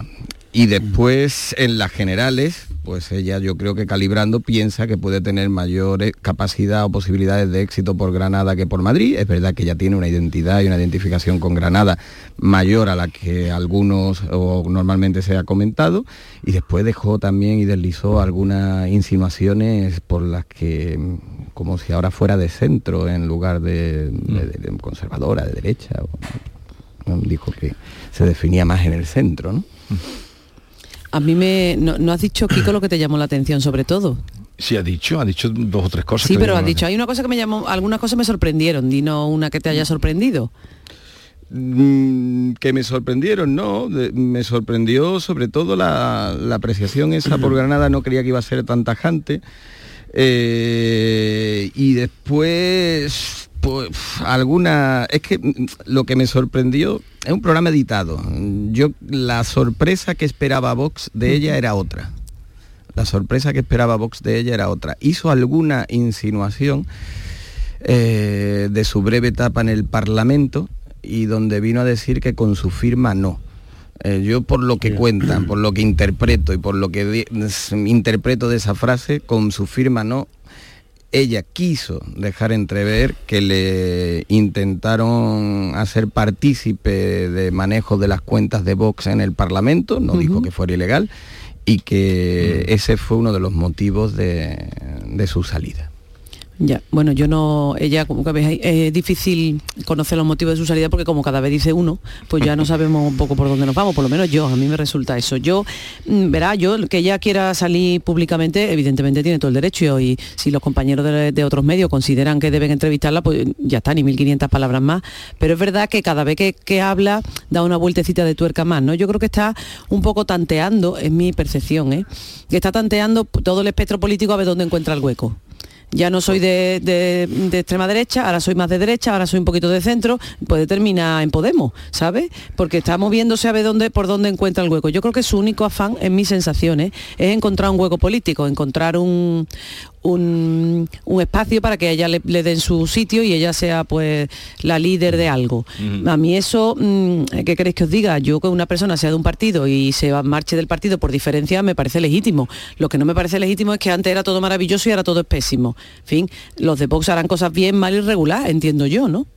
Y después en las generales, pues ella yo creo que calibrando piensa que puede tener mayor capacidad o posibilidades de éxito por Granada que por Madrid. Es verdad que ella tiene una identidad y una identificación con Granada mayor a la que algunos o normalmente se ha comentado. Y después dejó también y deslizó algunas insinuaciones por las que mm, como si ahora fuera de centro en lugar de, de- de- de conservadora, de derecha. dijo que se definía más en el centro, ¿no? A mí me... No, no has dicho, Kiko, lo que te llamó la atención sobre todo. Sí, ha dicho, ha dicho dos o tres cosas. Sí, pero llaman dicho, hay una cosa que me llamó, algunas cosas me sorprendieron, dino una que te haya sorprendido. Mm, que me sorprendieron, no, de- me sorprendió sobre todo la, la apreciación esa por Granada, no creía que iba a ser tan tajante. Eh, y después, pues, alguna, es que lo que me sorprendió es un programa editado. Yo, la sorpresa que esperaba Vox de ella era otra. La sorpresa que esperaba Vox de ella era otra. Hizo alguna insinuación eh, de su breve etapa en el Parlamento y donde vino a decir que con su firma no. Eh, yo por lo que cuentan, por lo que interpreto y por lo que interpreto de esa frase, con su firma no, ella quiso dejar entrever que le intentaron hacer partícipe de manejo de las cuentas de Vox en el Parlamento, no dijo que fuera ilegal, y que ese fue uno de los motivos de, de su salida. Ya, bueno, yo no, ella como que veis, es difícil conocer los motivos de su salida porque como cada vez dice uno, pues ya no sabemos un poco por dónde nos vamos, por lo menos yo, a mí me resulta eso. Yo, mm, verá, yo que ella quiera salir públicamente, evidentemente tiene todo el derecho y si los compañeros de, otros medios consideran que deben entrevistarla, pues ya está, ni 1500 palabras más. Pero es verdad que cada vez que, que habla da una vueltecita de tuerca más, ¿no? Yo creo que está un poco tanteando, es mi percepción, ¿eh? Que está tanteando todo el espectro político a ver dónde encuentra el hueco. Ya no soy de, de- extrema derecha, ahora soy más de derecha, ahora soy un poquito de centro, puede terminar en Podemos, ¿sabes? Porque está moviéndose a ver dónde, por dónde encuentra el hueco. Yo creo que su único afán, en mis sensaciones, es encontrar un hueco político, encontrar un, un, un espacio para que a ella le, le den su sitio y ella sea pues la líder de algo. A mí eso, mm, ¿qué queréis que os diga? Yo que una persona sea de un partido y se va- marche del partido por diferencia me parece legítimo. Lo que no me parece legítimo es que antes era todo maravilloso y ahora todo es pésimo. En fin, los de Vox harán cosas bien, mal y regular, entiendo yo, ¿no?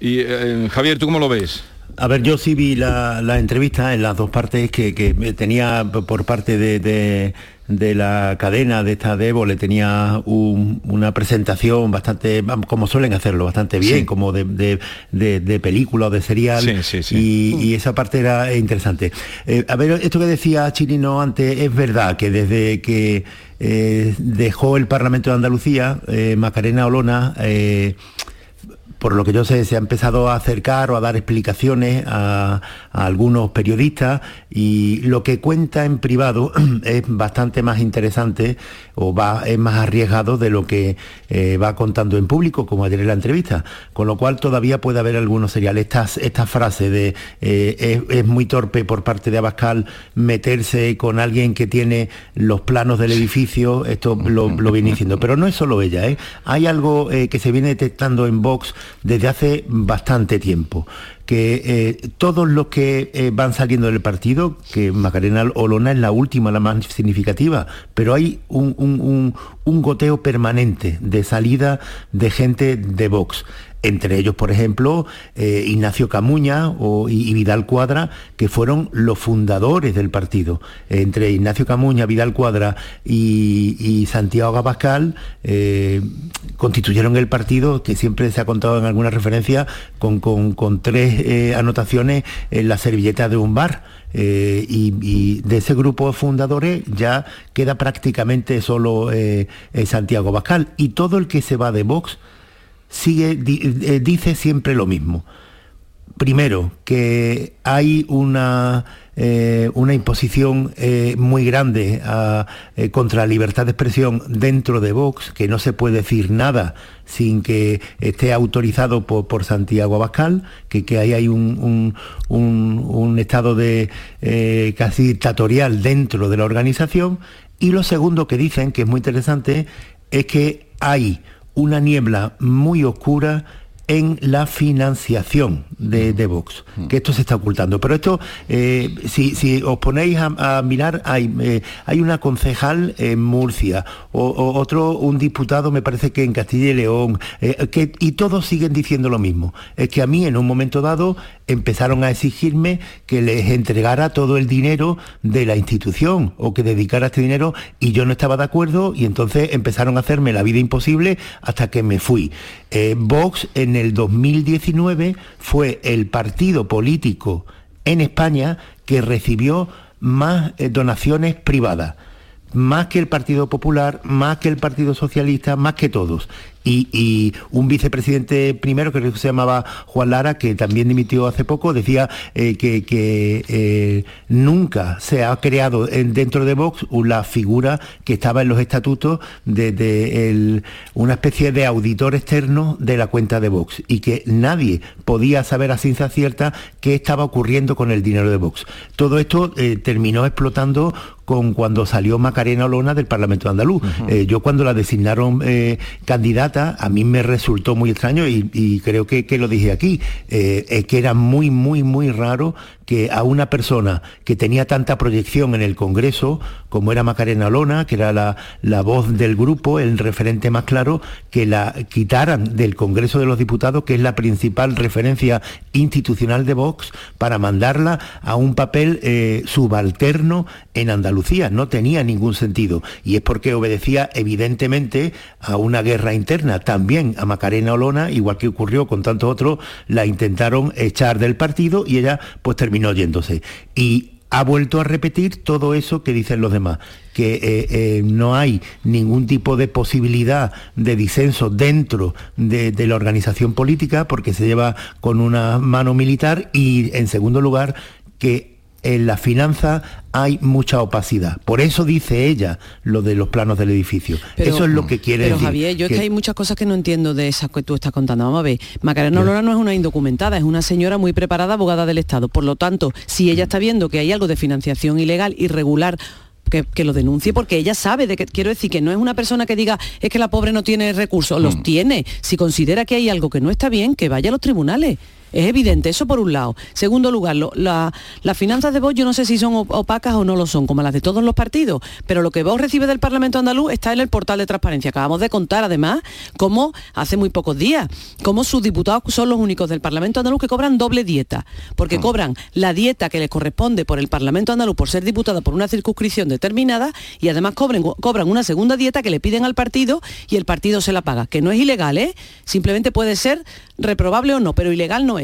Y eh, Javier, ¿tú cómo lo ves? A ver, yo sí vi la, la entrevista en las dos partes que, que tenía por parte de, de, de la cadena de esta Devo, le tenía un- una presentación bastante, como suelen hacerlo, bastante bien, Sí. como de, de, de- de película o de serial. Sí, sí, sí. Y, y esa parte era interesante. Eh, a ver, esto que decía Chirino antes, es verdad que desde que eh, dejó el Parlamento de Andalucía, eh, Macarena Olona, por lo que yo sé, se ha empezado a acercar o a dar explicaciones a, algunos periodistas y lo que cuenta en privado es bastante más interesante o va, es más arriesgado de lo que eh, va contando en público, como ayer en la entrevista. Con lo cual todavía puede haber algunos seriales. Esta frase de eh, es, es muy torpe por parte de Abascal meterse con alguien que tiene los planos del edificio, esto lo, lo viene diciendo. Pero no es solo ella, ¿eh? hay algo eh, que se viene detectando en Vox desde hace bastante tiempo que eh, todos los que eh, van saliendo del partido, que Macarena Olona es la última, la más significativa, pero hay un, un- goteo permanente de salida de gente de Vox. Entre ellos, por ejemplo, eh, Ignacio Camuña o, y, Vidal Cuadra, que fueron los fundadores del partido. Entre Ignacio Camuña, Vidal Cuadra y, Santiago Abascal eh, constituyeron el partido que siempre se ha contado en alguna referencia con, con- tres eh, anotaciones en la servilleta de un bar. Y, de ese grupo de fundadores ya queda prácticamente solo Santiago Abascal. Y todo el que se va de Vox sigue, eh, dice siempre lo mismo. Primero, que hay una, eh, una imposición eh, muy grande contra la libertad de expresión dentro de Vox, que no se puede decir nada sin que esté autorizado por, por Santiago Abascal, que, que ahí hay un, un- un- estado de casi dictatorial dentro de la organización. Y lo segundo que dicen, que es muy interesante, es que hay una niebla muy oscura en la financiación de, de Vox, que esto se está ocultando. Pero esto, eh, si, si os ponéis a, a mirar, hay, eh, hay una concejal en Murcia, o, o otro, un diputado, me parece que en Castilla y León, eh, que, y todos siguen diciendo lo mismo. Es que a mí en un momento dado empezaron a exigirme que les entregara todo el dinero de la institución o que dedicara este dinero y yo no estaba de acuerdo y entonces empezaron a hacerme la vida imposible hasta que me fui. Vox en el 2019 fue el partido político en España que recibió más eh, donaciones privadas más que el Partido Popular, más que el Partido Socialista, más que todos. Y, y un vicepresidente primero, que creo que se llamaba Juan Lara, que también dimitió hace poco, decía eh, que, que, eh, nunca se ha creado en- dentro de Vox la figura que estaba en los estatutos de, de el- una especie de auditor externo de la cuenta de Vox y que nadie podía saber a ciencia cierta qué estaba ocurriendo con el dinero de Vox. Todo esto eh, terminó explotando con cuando salió Macarena Olona del Parlamento andaluz. Eh, yo cuando la designaron eh, a mí me resultó muy extraño y, creo que, lo dije aquí, eh, es que era muy, muy, muy raro que a una persona que tenía tanta proyección en el Congreso, como era Macarena Olona, que era la, la voz del grupo, el referente más claro, que la quitaran del Congreso de los Diputados, que es la principal referencia institucional de Vox, para mandarla a un papel eh, subalterno en Andalucía. No tenía ningún sentido. Y es porque obedecía evidentemente a una guerra interna. También a Macarena Olona, igual que ocurrió con tantos otros, la intentaron echar del partido y ella pues terminó yéndose. Y ha vuelto a repetir todo eso que dicen los demás, que eh, eh, no hay ningún tipo de posibilidad de disenso dentro de, de la organización política porque se lleva con una mano militar y en segundo lugar que en la finanza hay mucha opacidad. Por eso dice ella lo de los planos del edificio. Pero- eso es lo que quiere Pero decir. Javier, yo es que- que hay muchas cosas que no entiendo de esas que tú estás contando. Vamos a ver, Macarena Olona no es una indocumentada, es una señora muy preparada, abogada del Estado. Por lo tanto, si ella está viendo que hay algo de financiación ilegal, irregular, que, que lo denuncie porque ella sabe de que quiero decir que no es una persona que diga es que la pobre no tiene recursos, los tiene. Si considera que hay algo que no está bien, que vaya a los tribunales. Es evidente, eso por un lado. Segundo lugar, lo- la- las finanzas de Vox yo no sé si son op- opacas o no lo son, como las de todos los partidos, pero lo que Vox recibe del Parlamento andaluz está en el portal de transparencia. Acabamos de contar además cómo hace muy pocos días, cómo sus diputados son los únicos del Parlamento andaluz que cobran doble dieta, porque cobran la dieta que les corresponde por el Parlamento andaluz por ser diputado por una circunscripción determinada y además cobren- cobran una segunda dieta que le piden al partido y el partido se la paga, que no es ilegal, ¿eh? simplemente puede ser reprobable o no, pero ilegal no es.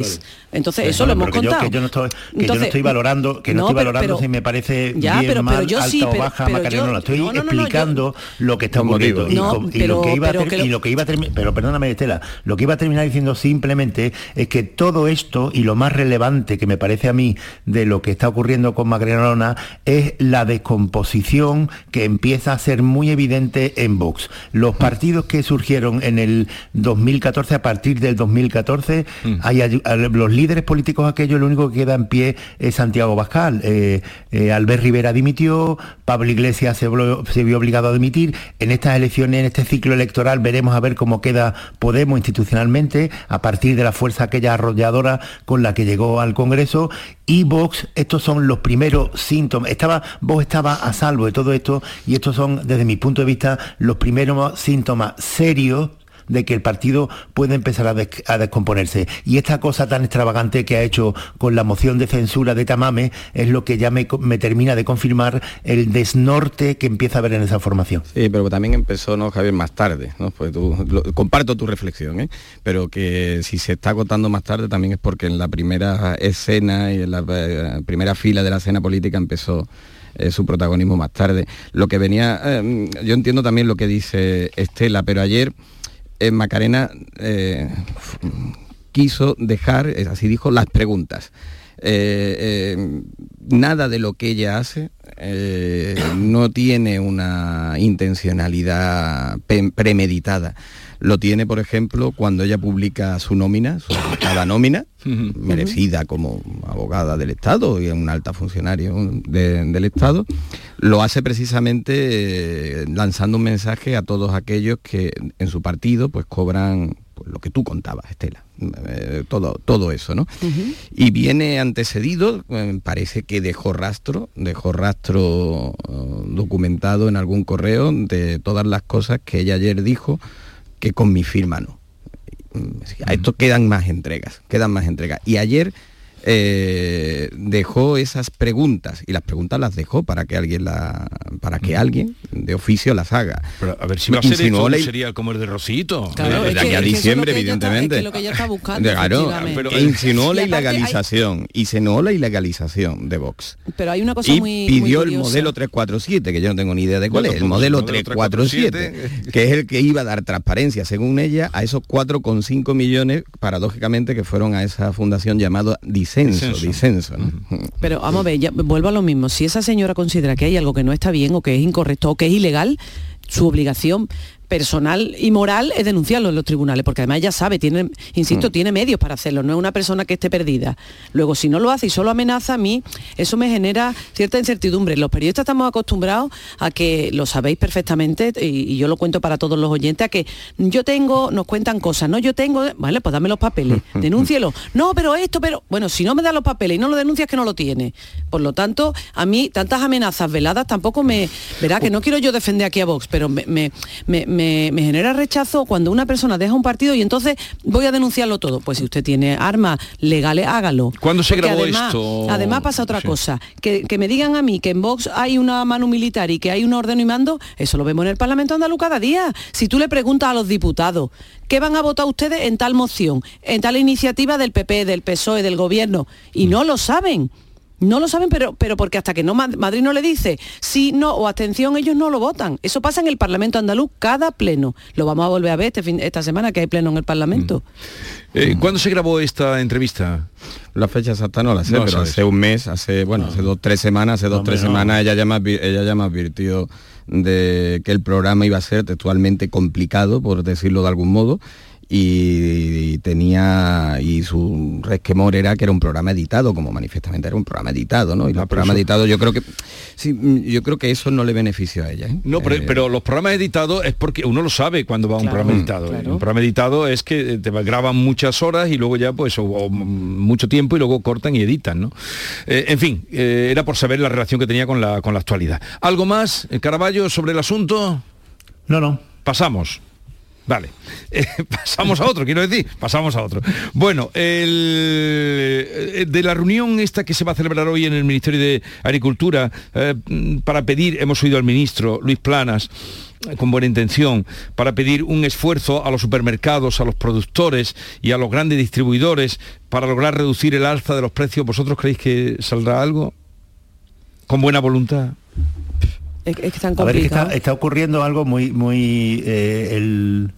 Entonces, eso lo hemos pero que yo- contado. que yo no estoy, que yo no Entonces, estoy valorando, que no, no, estoy pero- valorando pero- si me parece Ya, bien, pero- mal, yo alta sí, o baja, pero Macarena, yo- no, la estoy no, no, explicando lo que está ocurriendo. Y, No, co- y pero- lo que iba a y lo que iba a terminar, pero perdóname Estela, lo que iba a terminar diciendo simplemente es que todo esto y lo más relevante que me parece a mí de lo que está ocurriendo con Macarena es la descomposición que empieza a ser muy evidente en Vox. Los partidos que surgieron en el 2014, a partir del 2014, hay ay- los líderes políticos aquellos, lo único que queda en pie es Santiago Bascal. Eh, eh, Albert Rivera dimitió, Pablo Iglesias se, se vio obligado a dimitir. En estas elecciones, en este ciclo electoral, veremos a ver cómo queda Podemos institucionalmente, a partir de la fuerza aquella arrolladora con la que llegó al Congreso. Y Vox, estos son los primeros síntomas. Estaba, Vox estaba a salvo de todo esto y estos son, desde mi punto de vista, los primeros síntomas serios de que el partido puede empezar a, des- a descomponerse. Y esta cosa tan extravagante que ha hecho con la moción de censura de Tamame es lo que ya me, termina de confirmar el desnorte que empieza a haber en esa formación. Sí, pero también empezó, ¿no, Javier, más tarde, ¿no? Pues comparto tu reflexión, ¿eh? Pero que si se está agotando más tarde también es porque en la primera escena y en la eh, primera fila de la escena política empezó eh, su protagonismo más tarde. Lo que venía, yo entiendo también lo que dice Estela, pero ayer eh, Macarena eh, quiso dejar, así dijo, las preguntas. Eh, nada de lo que ella hace no tiene una intencionalidad premeditada. Lo tiene, por ejemplo, cuando ella publica su nómina, su cada nómina, merecida como abogada del Estado y un alta funcionario de- del Estado, lo hace precisamente eh, lanzando un mensaje a todos aquellos que en su partido pues cobran pues, lo que tú contabas, Estela. Eh, todo, todo eso, ¿no? Y viene antecedido, eh, parece que dejó rastro, dejó rastro eh, documentado en algún correo de todas las cosas que ella ayer dijo que con mi firma no. Mm, A esto quedan más entregas, quedan más entregas. Y ayer eh, dejó esas preguntas, y las preguntas las dejó para que alguien la, para que alguien de oficio las haga. a ver si va a ser esto, Insinuó un la- serial como el de Rosito. Claro, de es aquí que- a es diciembre, que ella está- evidentemente. es que lo que ella está buscando, Claro, pero Y insinuó la hay- ilegalización, y se insinuó la ilegalización de Vox. Pero hay una cosa y muy pidió muy el modelo 347, que yo no tengo ni idea de cuál Bueno, es, el modelo el modelo 347, que es el que iba a dar transparencia, según ella, a esos 4,5 millones, paradójicamente, que fueron a esa fundación llamada Disenso, Disenso. Disenso, ¿no? Pero vamos a ver, ya, vuelvo a lo mismo. Si esa señora considera que hay algo que no está bien o que es incorrecto o que es ilegal, su obligación personal y moral es denunciarlo en los tribunales, porque además ella sabe, tiene, insisto, tiene medios para hacerlo, no es una persona que esté perdida. Luego, si no lo hace y solo amenaza a mí, eso me genera cierta incertidumbre. Los periodistas estamos acostumbrados a que, lo sabéis perfectamente, y, y yo lo cuento para todos los oyentes, a que yo tengo, nos cuentan cosas, no, yo tengo, vale, pues dame los papeles, denúncielo. No, pero esto, pero, bueno, si no me da los papeles y no lo denuncias, que no lo tiene. Por lo tanto, a mí tantas amenazas veladas tampoco me, verá que no quiero yo defender aquí a Vox, pero me, me- me- me- me genera rechazo cuando una persona deja un partido y entonces voy a denunciarlo todo. Pues si usted tiene armas legales, hágalo. ¿Cuándo se Porque grabó además, esto? Además pasa otra cosa, que, que me digan a mí que en Vox hay una mano militar y que hay un orden y mando, eso lo vemos en el Parlamento andaluz cada día. Si tú le preguntas a los diputados, ¿qué van a votar ustedes en tal moción, en tal iniciativa del PP, del PSOE, del gobierno? Y no lo saben. No lo saben, pero, pero porque hasta que no Mad- Madrid no le dice sí, no o abstención, ellos no lo votan. Eso pasa en el Parlamento andaluz cada pleno. Lo vamos a volver a ver este fin- esta semana que hay pleno en el Parlamento. Eh, ¿Cuándo se grabó esta entrevista? La fecha exacta no la sé, No pero sabes. hace un mes, hace, bueno, hace dos, tres semanas, hace dos, tres no. semanas, ella ya, me, ella ya me advirtió de que el programa iba a ser textualmente complicado, por decirlo de algún modo, y tenía y su resquemor era que era un programa editado como manifestamente era un programa editado no y los programas editados yo creo que sí mm, yo creo que eso no le beneficia a ella ¿eh? No, pero, Eh, pero los programas editados es porque uno lo sabe cuando va a un programa Mm, editado. ¿eh? claro. Un programa editado es que te graban muchas horas y luego ya pues o- o mucho tiempo y luego cortan y editan, ¿no? Eh, en fin, eh, era por saber la relación que tenía con la, con la actualidad. ¿Algo más, Caraballo, sobre el asunto? No, no. Pasamos. Vale, Eh, pasamos a otro, quiero decir, pasamos a otro. Bueno, el, eh, de la reunión esta que se va a celebrar hoy en el Ministerio de Agricultura eh, para pedir, hemos oído al ministro Luis Planas, con buena intención, para pedir un esfuerzo a los supermercados, a los productores y a los grandes distribuidores para lograr reducir el alza de los precios. ¿Vosotros creéis que saldrá algo? Con buena voluntad. Es, que A ver, es que complicado. está, está ocurriendo algo muy, muy, eh, el-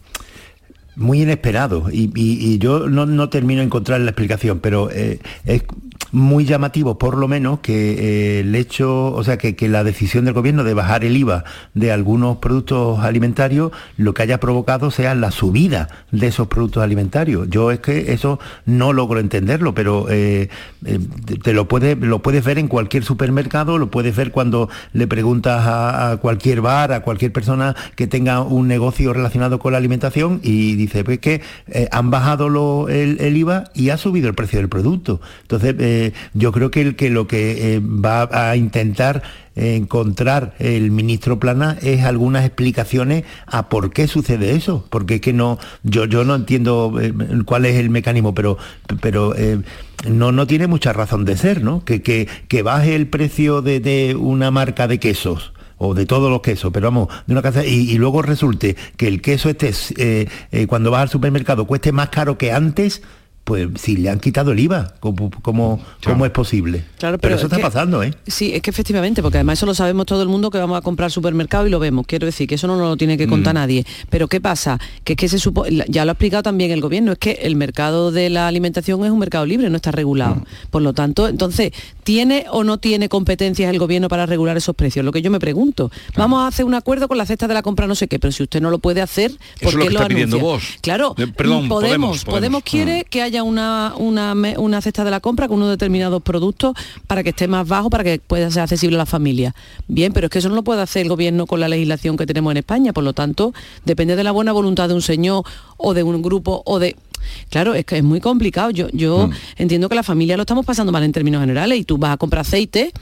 muy inesperado. Y, y- y yo no, no termino de encontrar la explicación, pero eh, es muy llamativo por lo menos que eh, el hecho, o sea, que, que la decisión del gobierno de bajar el IVA de algunos productos alimentarios lo que haya provocado sea la subida de esos productos alimentarios. Yo es que eso no logro entenderlo, pero eh, eh, te- lo puedes, lo puedes ver en cualquier supermercado, lo puedes ver cuando le preguntas a, a cualquier bar, a cualquier persona que tenga un negocio relacionado con la alimentación y dice, pues que han bajado lo- el, el IVA y ha subido el precio del producto. Entonces, yo creo que, el, que lo que eh, va a intentar encontrar el ministro Plana es algunas explicaciones a por qué sucede eso, porque es que no, yo, yo no entiendo eh, cuál es el mecanismo, pero, pero eh, no, no tiene mucha razón de ser, ¿no? Que, que, que baje el precio de, una marca de quesos o de todos los quesos, pero vamos, de una casa y, y luego resulte que el queso este eh, eh, cuando vas al supermercado cueste más caro que antes, pues si le han quitado el IVA, ¿cómo, cómo, cómo es posible? Claro, pero, pero eso es está que- pasando, ¿eh? Sí, es que efectivamente, porque además eso lo sabemos todo el mundo que vamos a comprar al supermercado y lo vemos. Quiero decir que eso no nos lo tiene que contar Mm. nadie. Pero ¿qué pasa? Que es que se supo, ya lo ha explicado también el gobierno, es que el mercado de la alimentación es un mercado libre, no está regulado. Mm. Por lo tanto, entonces, ¿tiene o no tiene competencias el gobierno para regular esos precios? Lo que yo me pregunto. Vamos a hacer un acuerdo con la cesta de la compra no sé qué, pero si usted no lo puede hacer, ¿por Eso es lo qué que lo está pidiendo vos. Claro, Eh, perdón, Podemos, Podemos, Podemos, Podemos. quiere que haya una, una, me- una cesta de la compra con unos determinados productos para que esté más bajo, para que pueda ser accesible a la familia. Bien, pero es que eso no lo puede hacer el gobierno con la legislación que tenemos en España, por lo tanto, depende de la buena voluntad de un señor o de un grupo o de... Claro, es que es muy complicado. Yo, yo Mm. entiendo que la familia lo estamos pasando mal en términos generales y tú vas a comprar aceite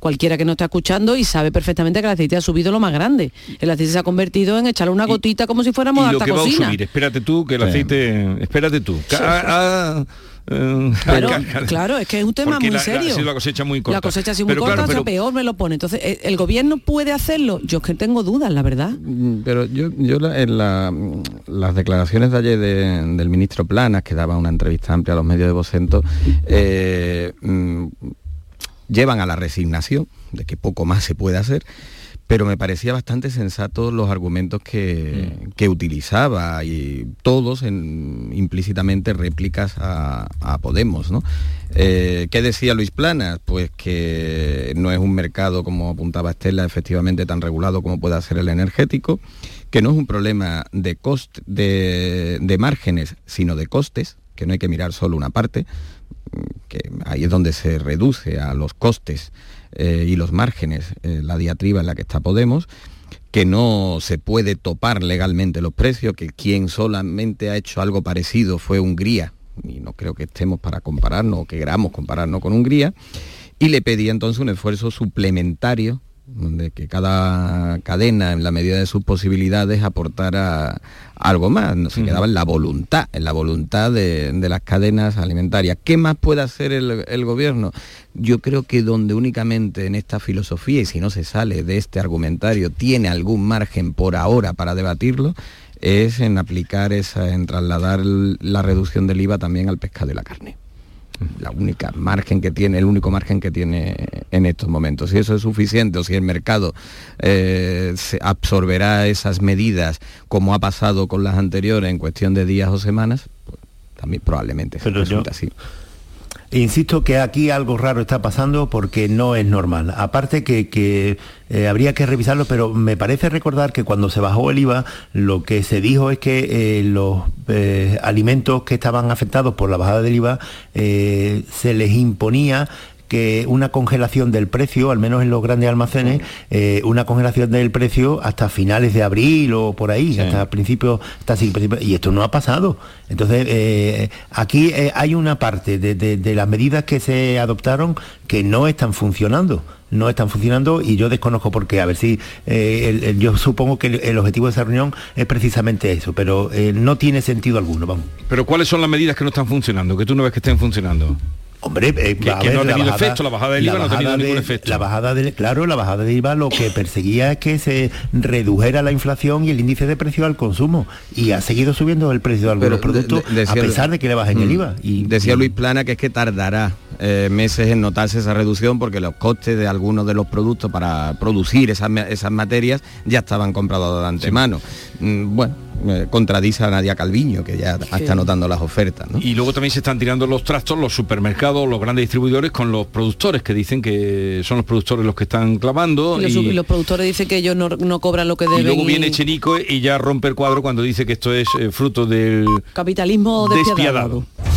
cualquiera que no esté escuchando y sabe perfectamente que el aceite ha subido lo más grande. El aceite se ha convertido en echarle una gotita como si fuéramos y a lo que va a subir, espérate tú, que el aceite, espérate tú. Ca- ah, eh, Claro, claro, es que es un tema porque muy la- la- serio. sido la cosecha muy corta. La cosecha ha sido muy Pero corta, claro, o sea, pero- peor me lo pone. Entonces, ¿el, el gobierno puede hacerlo? Yo es que tengo dudas, la verdad. Mm, Pero yo, yo la- en la- las declaraciones de ayer de- del ministro Planas, que daba una entrevista amplia a los medios de Vocento, eh, mm, llevan a la resignación de que poco más se puede hacer, pero me parecía bastante sensato los argumentos que, que utilizaba y todos en- implícitamente réplicas a, a Podemos. ¿no? Eh, ¿Qué decía Luis Planas? Pues que no es un mercado, como apuntaba Estela, efectivamente tan regulado como pueda ser el energético, que no es un problema de, cost, de, de márgenes, sino de costes, que no hay que mirar solo una parte, que ahí es donde se reduce a los costes eh, y los márgenes eh, la diatriba en la que está Podemos, que no se puede topar legalmente los precios, que quien solamente ha hecho algo parecido fue Hungría, y no creo que estemos para compararnos o que queramos compararnos con Hungría, y le pedía entonces un esfuerzo suplementario de que cada cadena, en la medida de sus posibilidades, aportara algo más. No se quedaba en la voluntad, en la voluntad de, de las cadenas alimentarias. ¿Qué más puede hacer el, el gobierno? Yo creo que donde únicamente en esta filosofía, y si no se sale de este argumentario, tiene algún margen por ahora para debatirlo, es en aplicar esa, en trasladar la reducción del IVA también al pescado y la carne la única margen que tiene, el único margen que tiene en estos momentos. Si eso es suficiente o si el mercado eh, se absorberá esas medidas como ha pasado con las anteriores en cuestión de días o semanas, pues, también probablemente Pero yo- resulta así. Insisto que aquí algo raro está pasando porque no es normal. Aparte que, eh, habría que revisarlo, pero me parece recordar que cuando se bajó el IVA, lo que se dijo es que eh, los eh, alimentos que estaban afectados por la bajada del IVA se les imponía que una congelación del precio, al menos en los grandes almacenes, eh, una congelación del precio hasta finales de abril o por ahí, hasta principios, hasta y esto no ha pasado. Entonces, eh, aquí eh, hay una parte de, de- de las medidas que se adoptaron que no están funcionando. No están funcionando y yo desconozco por qué. A ver si eh, el- el- yo supongo que el, el objetivo de esa reunión es precisamente eso, pero eh, no tiene sentido alguno, vamos. Pero ¿cuáles son las medidas que no están funcionando? Que tú no ves que estén funcionando. Hombre, eh, que, que ver, no ha la tenido bajada- efecto, la bajada del la IVA no ha tenido bajada ningún de- efecto. La bajada del, claro, la bajada del IVA lo que perseguía es que se redujera la inflación y el índice de precio al consumo. Y ha seguido subiendo el precio de algunos Pero de- productos de- a decía- pesar de que le bajen el Mm. IVA. Y, Decía Luis Plana que es que tardará eh, meses en notarse esa reducción porque los costes de algunos de los productos para producir esas, esas materias ya estaban comprados de antemano. Mm, bueno, eh, contradice a Nadia Calviño, que ya está notando las ofertas. ¿no? Y luego también se están tirando los trastos los supermercados, los grandes distribuidores con los productores que dicen que son los productores los que están clavando Y los, y, y los productores dicen que ellos no, no cobran lo que y deben. luego viene y- Chenico y ya rompe el cuadro cuando dice que esto es eh, fruto del capitalismo despiadado. despiadado.